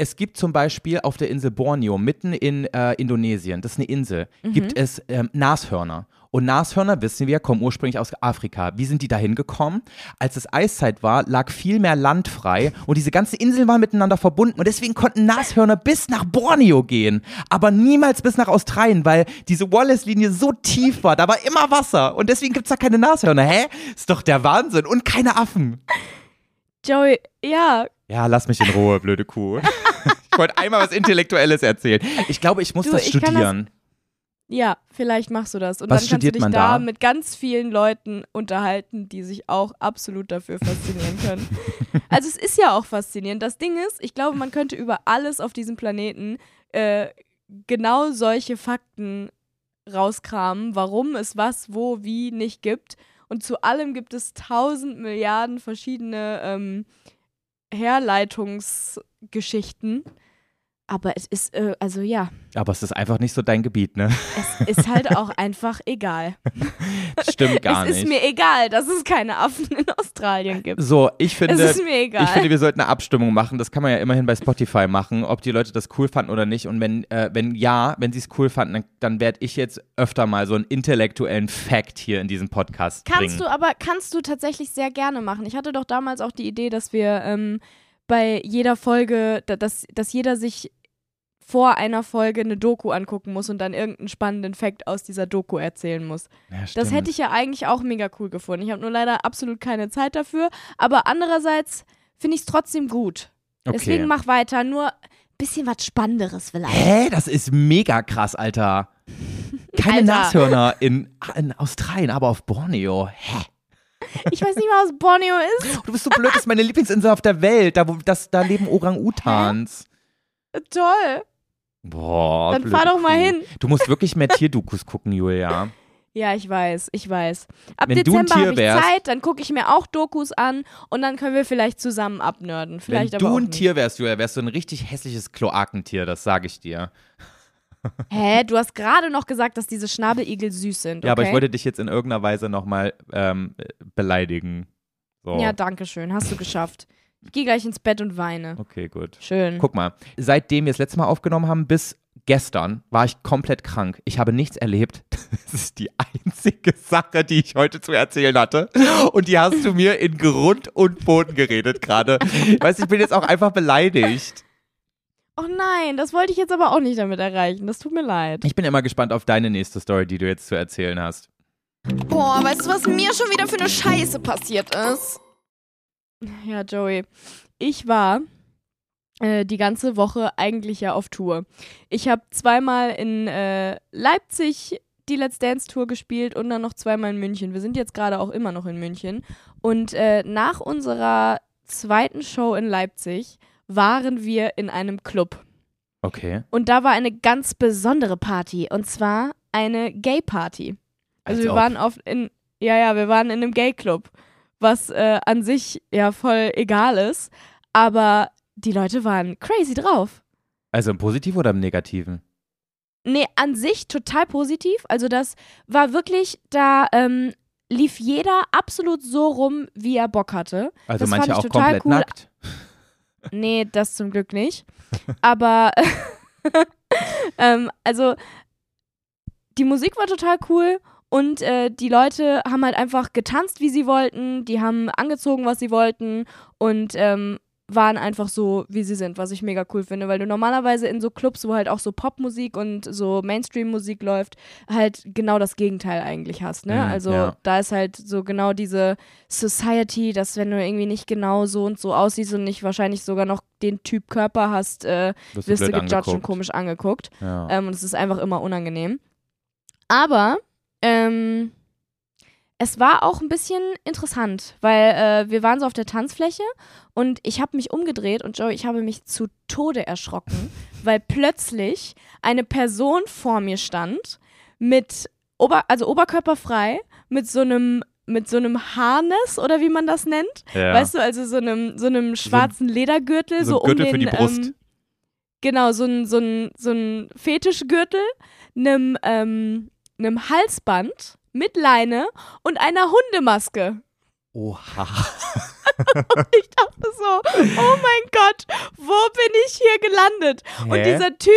Es gibt zum Beispiel auf der Insel Borneo, mitten in äh, Indonesien, das ist eine Insel, Mhm. gibt es ähm, Nashörner. Und Nashörner, wissen wir, kommen ursprünglich aus Afrika. Wie sind die da hingekommen? Als es Eiszeit war, lag viel mehr Land frei und diese ganzen Inseln waren miteinander verbunden und deswegen konnten Nashörner bis nach Borneo gehen, aber niemals bis nach Australien, weil diese Wallace-Linie so tief war. Da war immer Wasser und deswegen gibt es da keine Nashörner. Hä? Ist doch der Wahnsinn und keine Affen. Joey, ja, Ja, lass mich in Ruhe, blöde Kuh. [LAUGHS] ich wollte einmal was Intellektuelles erzählen. Ich glaube, ich muss Du, das ich kann das- studieren. ja, vielleicht machst du das. Und Was dann kannst du dich da da? mit ganz vielen Leuten unterhalten, die sich auch absolut dafür faszinieren können. also es ist ja auch faszinierend. Das Ding ist, ich glaube, man könnte über alles auf diesem Planeten äh, genau solche Fakten rauskramen, warum es was, wo, wie nicht gibt. Und zu allem gibt es tausend Milliarden verschiedene ähm, Herleitungsgeschichten. Aber es ist, äh, also ja, Aber es ist einfach nicht so dein Gebiet, ne? es ist halt auch [LAUGHS] einfach egal. Stimmt gar es nicht. ist mir egal, dass es keine Affen in Australien gibt. so, ich Es finde, ist mir egal. ich finde, wir sollten eine Abstimmung machen. Das kann man ja immerhin bei Spotify machen, ob die Leute das cool fanden oder nicht. Und wenn, äh, wenn ja, wenn sie es cool fanden, dann, dann werde ich jetzt öfter mal so einen intellektuellen Fact hier in diesem Podcast kannst bringen. du aber, kannst du tatsächlich sehr gerne machen. Ich hatte doch damals auch die Idee, dass wir ähm, bei jeder Folge, da- dass, dass jeder sich vor einer Folge eine Doku angucken muss und dann irgendeinen spannenden Fact aus dieser Doku erzählen muss. ja, Das hätte ich ja eigentlich auch mega cool gefunden. Ich habe nur leider absolut keine Zeit dafür. Aber andererseits finde ich es trotzdem gut. okay. Deswegen mach weiter. Nur ein bisschen was Spannenderes vielleicht. Hä? Das ist mega krass, Alter. Keine Alter. Nashörner in, in Australien, aber auf Borneo. Hä? Ich weiß nicht mal, was Borneo ist. Du bist so blöd, das ist meine Lieblingsinsel auf der Welt. Da, wo, das, da leben Orang-Utans. Toll. Boah. Dann fahr doch mal hin. Du musst wirklich mehr Tierdokus gucken, Julia. [LAUGHS] Ja, ich weiß, ich weiß. Ab Wenn Dezember habe ich wärst- Zeit, dann gucke ich mir auch Dokus an und dann können wir vielleicht zusammen abnörden. Vielleicht Wenn du ein nicht. Tier wärst, Julia, wärst du ein richtig hässliches Kloakentier, das sage ich dir. [LAUGHS] Hä, du hast gerade noch gesagt, dass diese Schnabeligel süß sind. Okay? Ja, aber ich wollte dich jetzt in irgendeiner Weise nochmal ähm, beleidigen. So. Ja, danke schön, hast du geschafft. [LAUGHS] Ich gehe gleich ins Bett und weine. Okay, gut. Schön. Guck mal, seitdem wir das letzte Mal aufgenommen haben, bis gestern war ich komplett krank. Ich habe nichts erlebt. [LAUGHS] Das ist die einzige Sache, die ich heute zu erzählen hatte. Und die hast du mir in Grund und Boden geredet gerade. Weißt du, ich bin jetzt auch einfach beleidigt. Oh nein, das wollte ich jetzt aber auch nicht damit erreichen. Das tut mir leid. Ich bin immer gespannt auf deine nächste Story, die du jetzt zu erzählen hast. Boah, weißt du, was mir schon wieder für eine Scheiße passiert ist? [LAUGHS] Ja, Joey. Ich war äh, die ganze Woche eigentlich ja auf Tour. Ich habe zweimal in äh, Leipzig die Let's Dance Tour gespielt und dann noch zweimal in München. Wir sind jetzt gerade auch immer noch in München. Und äh, nach unserer zweiten Show in Leipzig waren wir in einem Club. Okay. Und da war eine ganz besondere Party. Und zwar eine Gay-Party. Also Als wir ob. waren auf in, ja, ja, wir waren in einem Gay-Club. Was äh, an sich ja voll egal ist. Aber die Leute waren crazy drauf. Also im Positiven oder im Negativen? Nee, an sich total positiv. Also das war wirklich, da ähm, lief jeder absolut so rum, wie er Bock hatte. Also Das manche auch komplett cool. nackt. [LAUGHS] Nee, das zum Glück nicht. Aber [LAUGHS] ähm, also die Musik war total cool und äh, die Leute haben halt einfach getanzt, wie sie wollten. Die haben angezogen, was sie wollten und ähm, waren einfach so, wie sie sind, was ich mega cool finde, weil du normalerweise in so Clubs, wo halt auch so Popmusik und so Mainstream-Musik läuft, halt genau das Gegenteil eigentlich hast, ne? Mhm, also ja. da ist halt so genau diese Society, dass wenn du irgendwie nicht genau so und so aussiehst und nicht wahrscheinlich sogar noch den Typ Körper hast, äh, Wirst du blöd gejudged und komisch angeguckt. Ja. Ähm, und es ist einfach immer unangenehm. Aber ähm, es war auch ein bisschen interessant, weil äh, wir waren so auf der Tanzfläche und ich habe mich umgedreht und Joey, ich habe mich zu Tode erschrocken, [LAUGHS] weil plötzlich eine Person vor mir stand mit Ober also oberkörperfrei mit so einem mit so einem Harness oder wie man das nennt, ja. weißt du, also so einem so einem schwarzen Ledergürtel so, so Gürtel um für den die Brust. Ähm, genau so ein so ein so ein Fetischgürtel, einem ähm, einem Halsband mit Leine und einer Hundemaske. Oha. [LAUGHS] Ich dachte so, oh mein Gott, wo bin ich hier gelandet? Und Hä? dieser Typ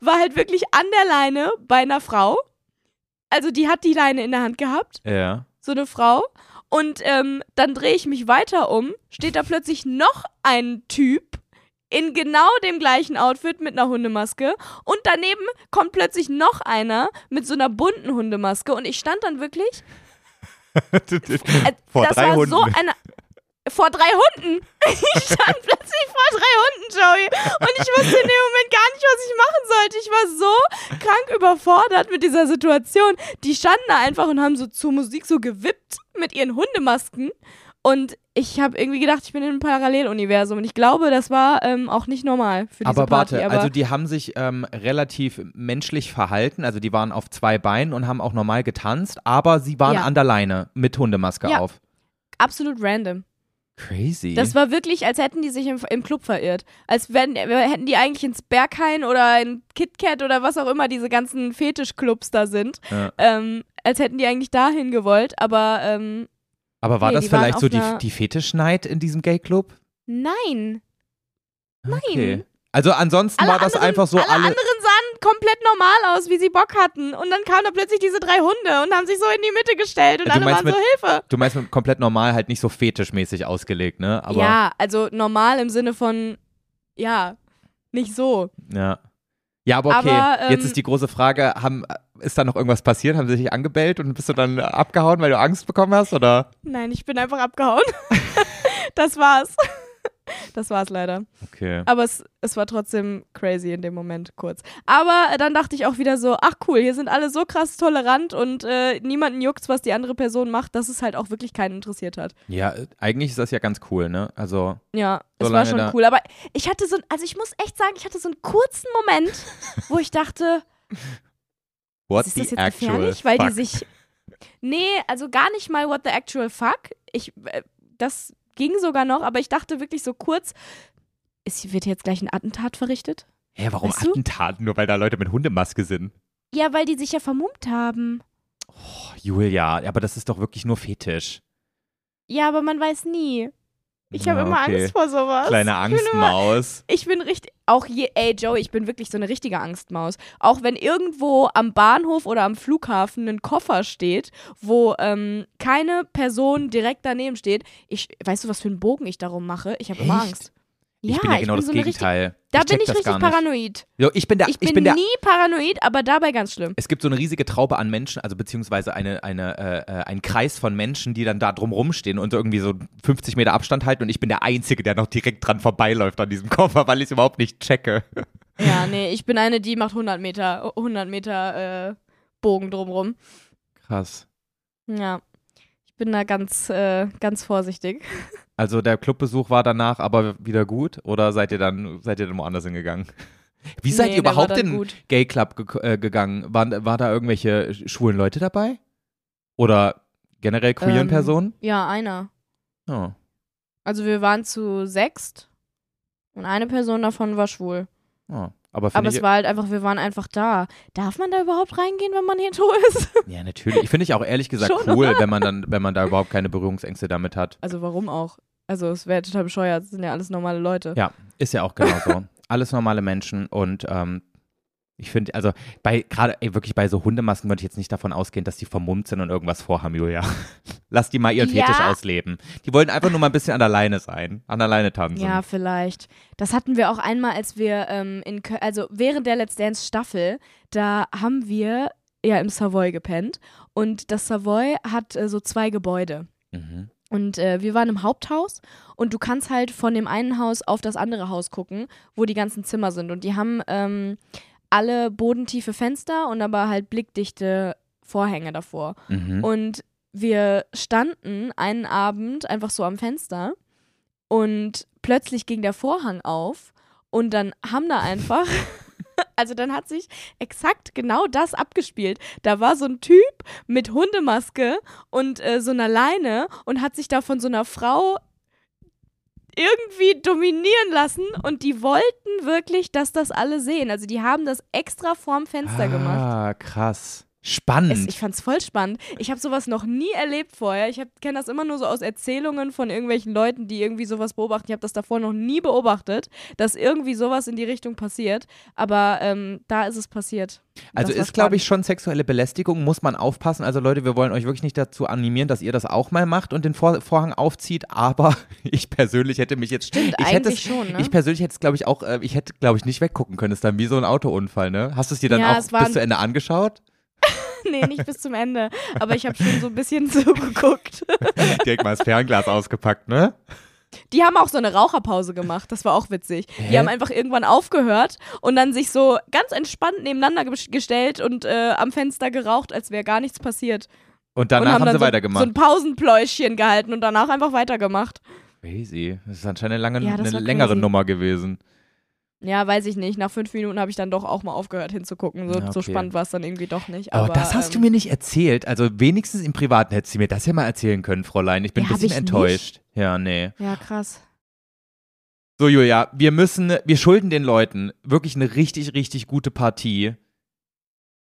war halt wirklich an der Leine bei einer Frau. Also die hat die Leine in der Hand gehabt, Ja. so eine Frau. Und ähm, dann drehe ich mich weiter um, steht da plötzlich noch ein Typ in genau dem gleichen Outfit mit einer Hundemaske. Und daneben kommt plötzlich noch einer mit so einer bunten Hundemaske. Und ich stand dann wirklich [LAUGHS] äh, Vor das drei war Hunden. so eine. Vor drei Hunden. [LAUGHS] Ich stand plötzlich vor drei Hunden, Joey. Und ich wusste in dem Moment gar nicht, was ich machen sollte. Ich war so krank überfordert mit dieser Situation. Die standen da einfach und haben so zur Musik so gewippt mit ihren Hundemasken. Und ich habe irgendwie gedacht, ich bin in einem Paralleluniversum. Und ich glaube, das war ähm, auch nicht normal für diese aber Party. warte, aber also die haben sich ähm, relativ menschlich verhalten, also die waren auf zwei Beinen und haben auch normal getanzt, aber sie waren Ja. an der Leine mit Hundemaske Ja. auf. absolut random. Crazy. Das war wirklich, als hätten die sich im, im Club verirrt. Als wenn, hätten die eigentlich ins Berghain oder in KitKat oder was auch immer diese ganzen Fetischclubs da sind. Ja. Ähm, als hätten die eigentlich dahin gewollt, aber ähm, aber war nee, das vielleicht so die, die Fetischnight in diesem Gay-Club? nein. Okay. Also ansonsten Alle war das anderen, einfach so alle, alle. anderen sahen komplett normal aus, wie sie Bock hatten. Und dann kamen da plötzlich diese drei Hunde und haben sich so in die Mitte gestellt und Du alle waren so Hilfe. Du meinst mit komplett normal, halt nicht so fetischmäßig ausgelegt, ne? Aber ja, also normal im Sinne von, ja, nicht so. Ja. Ja, aber okay. Aber, ähm, Jetzt ist die große Frage, haben, ist da noch irgendwas passiert? Haben sie dich angebellt und bist du dann abgehauen, weil du Angst bekommen hast? Oder? Nein, ich bin einfach abgehauen. [LAUGHS] das war's. [LAUGHS] Das war's leider. Okay. Aber es, es war trotzdem crazy in dem Moment kurz. Aber äh, dann dachte ich auch wieder so, ach cool, hier sind alle so krass tolerant und äh, niemanden juckt's, was die andere Person macht, dass es halt auch wirklich keinen interessiert hat. Ja, äh, eigentlich ist das ja ganz cool, ne? Also, Ja, es war schon cool. Aber ich hatte so, also ich muss echt sagen, ich hatte so einen kurzen Moment, [LAUGHS] wo ich dachte, what ist das jetzt gefährlich? Weil fuck? die sich. Nee, also gar nicht mal what the actual fuck. Ich, äh, das ging sogar noch, aber ich dachte wirklich so kurz, ist, wird jetzt gleich ein Attentat verrichtet? Hä, warum Weißt du? Attentaten? Nur weil da Leute mit Hundemaske sind. Ja, weil die sich ja vermummt haben. Oh, Julia, aber das ist doch wirklich nur Fetisch. Ja, aber man weiß nie. Ich habe Ja, immer okay. Angst vor sowas. Kleine bin Angstmaus. Ich bin richtig, auch je, ey Joe, ich bin wirklich so eine richtige Angstmaus. Auch wenn irgendwo am Bahnhof oder am Flughafen ein Koffer steht, wo ähm, keine Person direkt daneben steht, ich, weißt du, was für einen Bogen ich darum mache? Ich habe immer Echt? Angst. Ich ja, bin ja genau bin das so eine richtig, Gegenteil. Da ich bin ich richtig paranoid. Jo, ich bin der, Ich bin, bin der nie paranoid, aber dabei ganz schlimm. Es gibt so eine riesige Traube an Menschen, also beziehungsweise eine, eine, äh, äh, ein Kreis von Menschen, die dann da drum rumstehen und irgendwie so 50 Meter Abstand halten und ich bin der Einzige, der noch direkt dran vorbeiläuft an diesem [LAUGHS] Koffer, weil ich es überhaupt nicht checke. Ja, nee, ich bin eine, die macht 100 Meter, 100 Meter äh, Bogen drumrum. Krass. Ja, ich bin da ganz, äh, ganz vorsichtig. Also der Clubbesuch war danach aber wieder gut oder seid ihr dann, seid ihr dann woanders hingegangen? Wie seid Nee, ihr überhaupt in den. Gay Club ge äh, gegangen? War, war da irgendwelche schwulen Leute dabei? Oder generell queeren Ähm, Personen? Ja, einer. Oh. Also wir waren zu sechst und eine Person davon war schwul. oh. Aber, Aber es ich, war halt einfach, wir waren einfach da. Darf man da überhaupt reingehen, wenn man hetero ist? [LAUGHS] ja, natürlich. Finde ich auch ehrlich gesagt Schon, cool, wenn man dann, wenn man da überhaupt keine Berührungsängste damit hat. Also warum auch? Also es wäre total bescheuert, das sind ja alles normale Leute. Ja, ist ja auch genau so. Alles normale Menschen und ähm, ich finde, also bei gerade wirklich bei so Hundemasken würde ich jetzt nicht davon ausgehen, dass die vermummt sind und irgendwas vorhaben, Julia. [LAUGHS] Lass die mal ihren Ja. Fetisch ausleben. Die wollten einfach nur mal ein bisschen an der Leine sein, an der Leine tanzen. Ja, vielleicht. Das hatten wir auch einmal, als wir ähm, in Köln, also während der Let's Dance Staffel, da haben wir ja im Savoy gepennt und das Savoy hat äh, so zwei Gebäude. Mhm. Und äh, wir waren im Haupthaus und du kannst halt von dem einen Haus auf das andere Haus gucken, wo die ganzen Zimmer sind. Und die haben ähm, alle bodentiefe Fenster und aber halt blickdichte Vorhänge davor. Mhm. Und wir standen einen Abend einfach so am Fenster und plötzlich ging der Vorhang auf und dann haben da einfach, [LAUGHS] also dann hat sich exakt genau das abgespielt. Da war so ein Typ mit Hundemaske und äh, so einer Leine und hat sich da von so einer Frau irgendwie dominieren lassen und die wollten wirklich, dass das alle sehen. Also die haben das extra vorm Fenster gemacht. Ah, krass. Es, Spannend. ich fand's voll spannend. Ich habe sowas noch nie erlebt vorher. Ich kenne das immer nur so aus Erzählungen von irgendwelchen Leuten, die irgendwie sowas beobachten. Ich habe das davor noch nie beobachtet, dass irgendwie sowas in die Richtung passiert. Aber ähm, da ist es passiert. also Das ist, glaube ich, schon sexuelle Belästigung, muss man aufpassen. Also Leute, wir wollen euch wirklich nicht dazu animieren, dass ihr das auch mal macht und den Vor Vorhang aufzieht, aber [LAUGHS] ich persönlich hätte mich jetzt Stimmt, ich hätte es, schon, ne? Ich persönlich hätte es, glaube ich, auch, äh, ich hätte, glaube ich, nicht weggucken können. Es ist dann wie so ein Autounfall, ne? Hast du es dir dann Ja, auch es bis zu Ende angeschaut? [LAUGHS] nee, nicht bis zum Ende. Aber ich habe schon so ein bisschen [LAUGHS] zugeguckt. Direkt mal das Fernglas ausgepackt, ne? Die haben auch so eine Raucherpause gemacht. Das war auch witzig. Hä? Die haben einfach irgendwann aufgehört und dann sich so ganz entspannt nebeneinander ges- gestellt und äh, am Fenster geraucht, als wäre gar nichts passiert. Und danach und haben, dann sie so, weitergemacht. so ein Pausenpläuschchen gehalten und danach einfach weitergemacht. crazy. Das ist anscheinend eine, lange, Ja, eine längere crazy. Nummer gewesen. Ja, weiß ich nicht. Nach fünf Minuten habe ich dann doch auch mal aufgehört hinzugucken. So, Ja, so okay. spannend war es dann irgendwie doch nicht. Aber, Aber, das hast du ähm, mir nicht erzählt. Also wenigstens im Privaten hättest du mir das ja mal erzählen können, Fräulein. Ich bin Ja, ein bisschen enttäuscht. Ja, nee. Ja, krass. So, Julia, wir müssen, wir schulden den Leuten wirklich eine richtig, richtig gute Partie.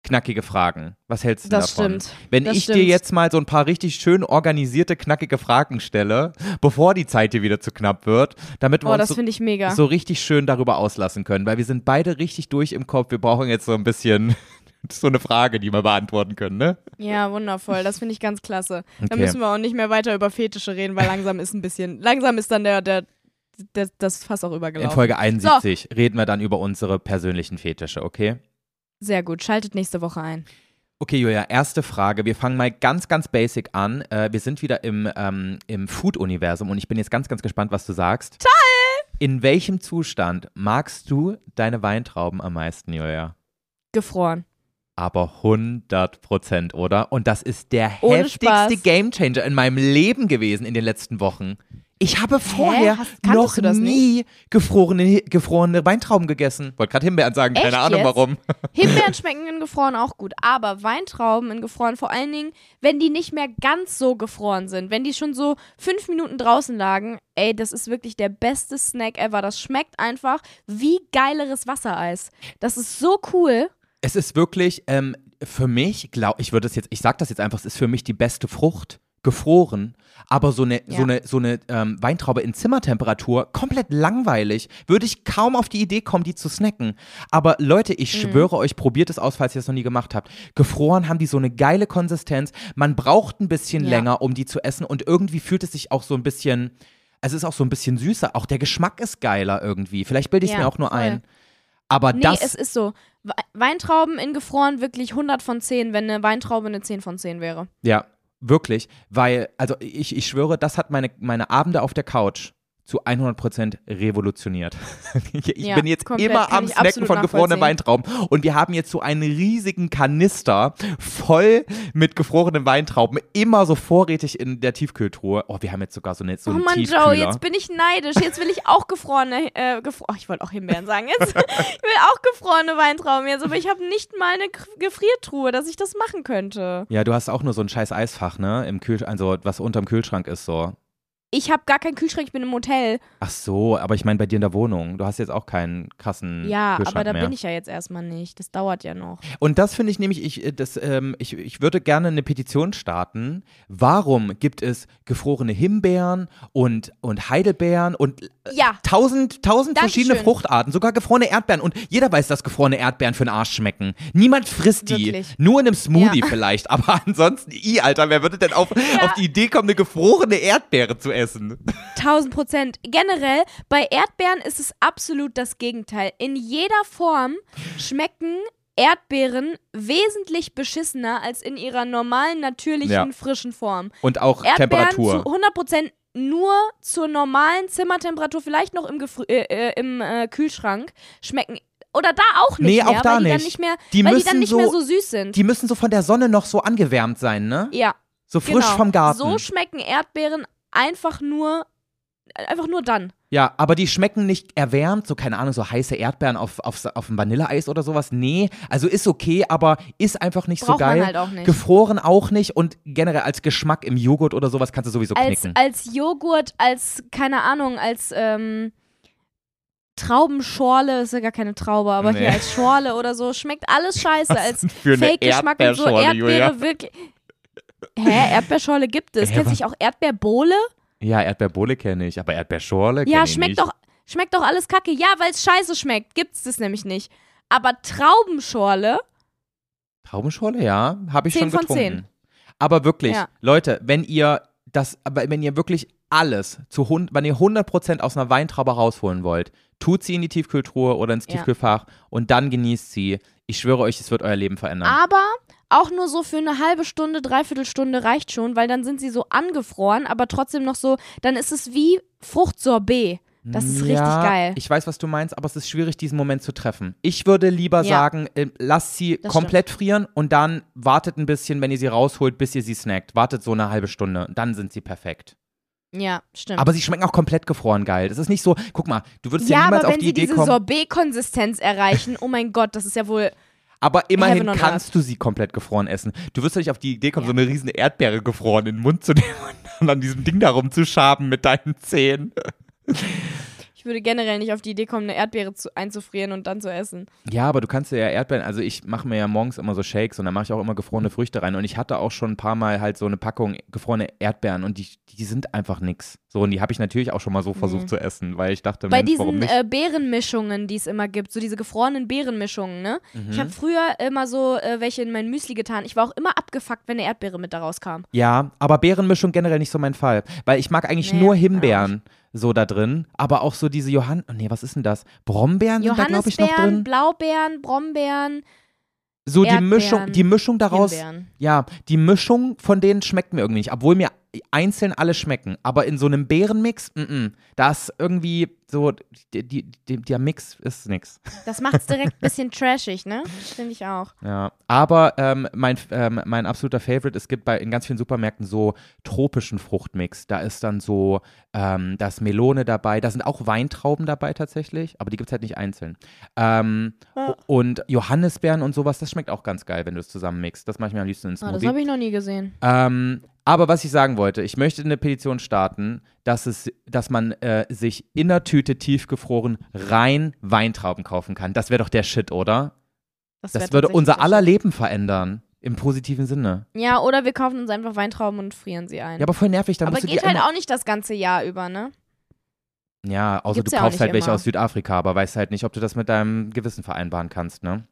Knackige Fragen. Was hältst du Das davon? stimmt. Wenn Das ich dir stimmt. jetzt mal so ein paar richtig schön organisierte, knackige Fragen stelle, bevor die Zeit dir wieder zu knapp wird, damit wir Oh, uns das so, finde ich mega. so richtig schön darüber auslassen können, weil wir sind beide richtig durch im Kopf. Wir brauchen jetzt so ein bisschen [LAUGHS] so eine Frage, die wir beantworten können, ne? Ja, wundervoll. Das finde ich ganz klasse. Dann Okay. müssen wir auch nicht mehr weiter über Fetische reden, weil langsam ist ein bisschen, langsam ist dann der, der, der das Fass auch In übergelaufen. Folge 71 reden wir dann über unsere persönlichen Fetische, okay? Sehr gut. Schaltet nächste Woche ein. Okay, Julia, erste Frage. Wir fangen mal ganz, ganz basic an. Äh, wir sind wieder im, ähm, im Food-Universum und ich bin jetzt ganz, ganz gespannt, was du sagst. Toll! In welchem Zustand magst du deine Weintrauben am meisten, Julia? Gefroren. Aber 100 Prozent, oder? Und das ist der Ohne heftigste. Gamechanger in meinem Leben gewesen in den letzten Wochen. Ich habe vorher Hast- noch nie gefrorene, gefrorene Weintrauben gegessen. Wollte gerade Himbeeren sagen, keine Echt Ahnung jetzt? warum. [LAUGHS] Himbeeren schmecken in gefroren auch gut, aber Weintrauben in gefroren, vor allen Dingen, wenn die nicht mehr ganz so gefroren sind, wenn die schon so fünf Minuten draußen lagen, ey, das ist wirklich der beste Snack ever. Das schmeckt einfach wie geileres Wassereis. Das ist so cool. Es ist wirklich ähm, für mich, glaub, ich würde es jetzt, ich sag das jetzt einfach, es ist für mich die beste Frucht, gefroren, aber so eine, so Ja. eine, so eine ähm, Weintraube in Zimmertemperatur, komplett langweilig. Würde ich kaum auf die Idee kommen, die zu snacken. Aber Leute, ich Mhm. schwöre euch, probiert es aus, falls ihr es noch nie gemacht habt. Gefroren haben die so eine geile Konsistenz. Man braucht ein bisschen Ja. länger, um die zu essen und irgendwie fühlt es sich auch so ein bisschen es ist auch so ein bisschen süßer. Auch der Geschmack ist geiler irgendwie. Vielleicht bilde ich es Ja, mir auch nur voll. ein. Aber Nee, das, es ist so. We- Weintrauben in gefroren wirklich 100 von 10, wenn eine Weintraube eine 10 von 10 wäre. ja, wirklich, weil, also ich, ich schwöre, das hat meine, meine Abende auf der Couch zu 100% revolutioniert. [LAUGHS] ich Ja, bin jetzt komplett, immer am Snacken von gefrorenen. Weintrauben und wir haben jetzt so einen riesigen Kanister voll mit gefrorenen Weintrauben immer so vorrätig in der Tiefkühltruhe. Oh, wir haben jetzt sogar so, eine, so oh einen Mann, Tiefkühler. Joe, jetzt bin ich neidisch. Jetzt will ich auch gefrorene, äh, gefro oh, ich wollte auch Himbeeren sagen. Jetzt, [LAUGHS] ich will auch gefrorene Weintrauben jetzt, aber ich habe nicht mal eine Gefriertruhe, dass ich das machen könnte. ja, du hast auch nur so ein scheiß Eisfach, ne? Im Kühl also was unterm Kühlschrank ist so. Ich habe gar keinen Kühlschrank, ich bin im Hotel. Ach so, aber ich meine bei dir in der Wohnung. Du hast jetzt auch keinen krassen Ja, Kühlschrank aber da mehr. bin ich ja jetzt erstmal nicht. Das dauert ja noch. Und das finde ich nämlich, ich, äh, das, ähm, ich, ich würde gerne eine Petition starten. Warum gibt es gefrorene Himbeeren und, und Heidelbeeren und Ja, tausend, tausend Dankeschön. verschiedene Fruchtarten, sogar gefrorene Erdbeeren. Und jeder weiß, dass gefrorene Erdbeeren für den Arsch schmecken. Niemand frisst die. Wirklich. Nur in einem Smoothie Ja. vielleicht. [LAUGHS] Aber ansonsten, i, Alter, wer würde denn auf, [LAUGHS] auf die Idee kommen, eine gefrorene Erdbeere zu essen? 1000 Prozent. Generell, bei Erdbeeren ist es absolut das Gegenteil. In jeder Form schmecken Erdbeeren wesentlich beschissener als in ihrer normalen, natürlichen, Ja. frischen Form. Und auch Erdbeeren Temperatur. zu 100 Prozent nur zur normalen Zimmertemperatur, vielleicht noch im, Gefr äh, äh, im äh, Kühlschrank, schmecken. Oder da auch nicht Nee, mehr, auch da weil die dann nicht. nicht mehr, Die weil die müssen dann nicht so- mehr so süß sind. Die müssen so von der Sonne noch so angewärmt sein, ne? ja, So frisch genau. vom Garten. So schmecken Erdbeeren einfach nur, einfach nur dann. Ja, aber die schmecken nicht erwärmt, so keine Ahnung, so heiße Erdbeeren auf, auf, auf dem Vanilleeis oder sowas. Nee, also ist okay, aber ist einfach nicht Braucht so geil. man halt auch nicht. Gefroren auch nicht und generell als Geschmack im Joghurt oder sowas kannst du sowieso als, knicken. als Joghurt, als, keine Ahnung, als ähm, Traubenschorle, ist ja gar keine Traube, aber Nee. hier als Schorle oder so, schmeckt alles [LAUGHS] scheiße. Was als Fake-Geschmack und so Erdbeere Julia? wirklich. Hä, Erdbeerschorle gibt es. Kennst du nicht auch Erdbeerbohle? ja, Erdbeerbohle kenne ich, aber Erdbeerschorle Ja, kenn ich schmeckt nicht. doch, schmeckt doch alles kacke. Ja, weil es scheiße schmeckt, gibt's das nämlich nicht. Aber Traubenschorle, Traubenschorle, ja, habe ich 10 schon von getrunken. 10. Aber wirklich, Ja. Leute, wenn ihr das, aber wenn ihr wirklich alles zu hund, wenn ihr 100% aus einer Weintraube rausholen wollt, tut sie in die Tiefkühltruhe oder ins Ja. Tiefkühlfach und dann genießt sie. Ich schwöre euch, es wird euer Leben verändern. aber auch nur so für eine halbe Stunde, dreiviertel Stunde reicht schon, weil dann sind sie so angefroren, aber trotzdem noch so, dann ist es wie Fruchtsorbet. Das ist richtig ja, geil. Ich weiß, was du meinst, aber es ist schwierig, diesen Moment zu treffen. Ich würde lieber Ja. sagen, äh, lasst sie Das komplett frieren und dann wartet ein bisschen, wenn ihr sie rausholt, bis ihr sie snackt. Wartet so eine halbe Stunde, dann sind sie perfekt. Ja, stimmt. Aber sie schmecken auch komplett gefroren geil. Das ist nicht so, guck mal, du würdest ja, ja, niemals aber auf wenn die sie Idee diese kommen. Sorbet-Konsistenz erreichen, oh mein Gott, das ist ja wohl. Aber immerhin kannst du sie komplett gefroren essen. Du wirst doch nicht auf die Idee kommen, Ja. so eine riesen Erdbeere gefroren in den Mund zu nehmen [LAUGHS] und an diesem Ding da rumzuschaben mit deinen Zähnen. Ich würde generell nicht auf die Idee kommen, eine Erdbeere zu, einzufrieren und dann zu essen. Ja, aber du kannst ja Erdbeeren, also ich mache mir ja morgens immer so Shakes und dann mache ich auch immer gefrorene Früchte rein und ich hatte auch schon ein paar Mal halt so eine Packung gefrorene Erdbeeren und die, die sind einfach nix. So, und die habe ich natürlich auch schon mal so versucht Nee. zu essen, weil ich dachte, Bei Mensch, warum diesen nicht? äh, Beerenmischungen, die es immer gibt, so diese gefrorenen Beerenmischungen, ne? Ich Mhm. habe früher immer so äh, welche in mein Müsli getan. Ich war auch immer abgefuckt, wenn eine Erdbeere mit da rauskam. Ja, aber Beerenmischung generell nicht so mein Fall, weil ich mag eigentlich Nee, nur Himbeeren so da drin, aber auch so diese Johann, oh nee, was ist denn das? Brombeeren sind da glaube ich noch drin. Blaubeeren, Brombeeren, So die Mischung, die Mischung daraus, Himbeeren. ja, die Mischung von denen schmeckt mir irgendwie nicht, obwohl mir einzeln alle schmecken, aber in so einem Beerenmix, mm -mm, da ist irgendwie so, die, die, die, der Mix ist nix. [LAUGHS] Das macht's direkt ein bisschen trashig, ne? Finde ich auch. Ja, aber ähm, mein, ähm, mein absoluter Favorite, es gibt bei in ganz vielen Supermärkten so tropischen Fruchtmix. Da ist dann so, ähm, da ist Melone dabei, da sind auch Weintrauben dabei tatsächlich, aber die gibt es halt nicht einzeln. Ähm, Ja. Und Johannisbeeren und sowas, das schmeckt auch ganz geil, wenn du es zusammen mixt. Das mache ich mir am liebsten in Ah, das Smoothie. habe ich noch nie gesehen. Ähm, aber was ich sagen wollte, ich möchte eine Petition starten, dass, es, dass man äh, sich in der Tüte tiefgefroren rein Weintrauben kaufen kann. Das wäre doch der Shit, oder? Das wär würde unser aller. Leben verändern. Im positiven Sinne. Ja, oder wir kaufen uns einfach Weintrauben und frieren sie ein. Ja, aber voll nervig. Dann aber musst geht halt auch nicht das ganze Jahr über, ne? Ja, außer Gibt's du ja kaufst halt welche immer. aus Südafrika, aber weißt halt nicht, ob du das mit deinem Gewissen vereinbaren kannst, ne?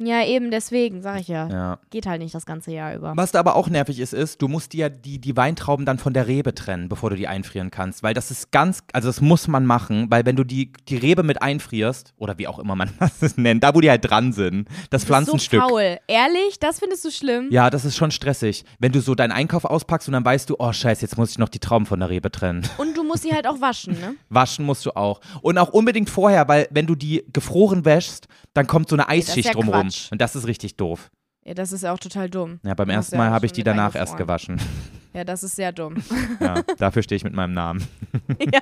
Ja, eben deswegen, sag ich ja. Ja. Geht halt nicht das ganze Jahr über. Was da aber auch nervig ist, ist, du musst dir die, die Weintrauben dann von der Rebe trennen, bevor du die einfrieren kannst. Weil das ist ganz, also das muss man machen, weil wenn du die, die Rebe mit einfrierst, oder wie auch immer man [LAUGHS] das nennt, da wo die halt dran sind, das Pflanzenstück. So faul. Ehrlich, das findest du schlimm? Ja, das ist schon stressig. Wenn du so deinen Einkauf auspackst und dann weißt du, oh scheiße, jetzt muss ich noch die Trauben von der Rebe trennen. [LAUGHS] Und du musst sie halt auch waschen, ne? Waschen musst du auch. Und auch unbedingt vorher, weil wenn du die gefroren wäschst, dann kommt so eine Eisschicht ja drumrum. Quatsch. Und das ist richtig doof. Ja, das ist auch total dumm. Ja, beim ersten ja Mal habe ich die danach erst gewaschen. [LAUGHS] Ja, das ist sehr dumm. [LAUGHS] Ja, dafür stehe ich mit meinem Namen. [LAUGHS] ja.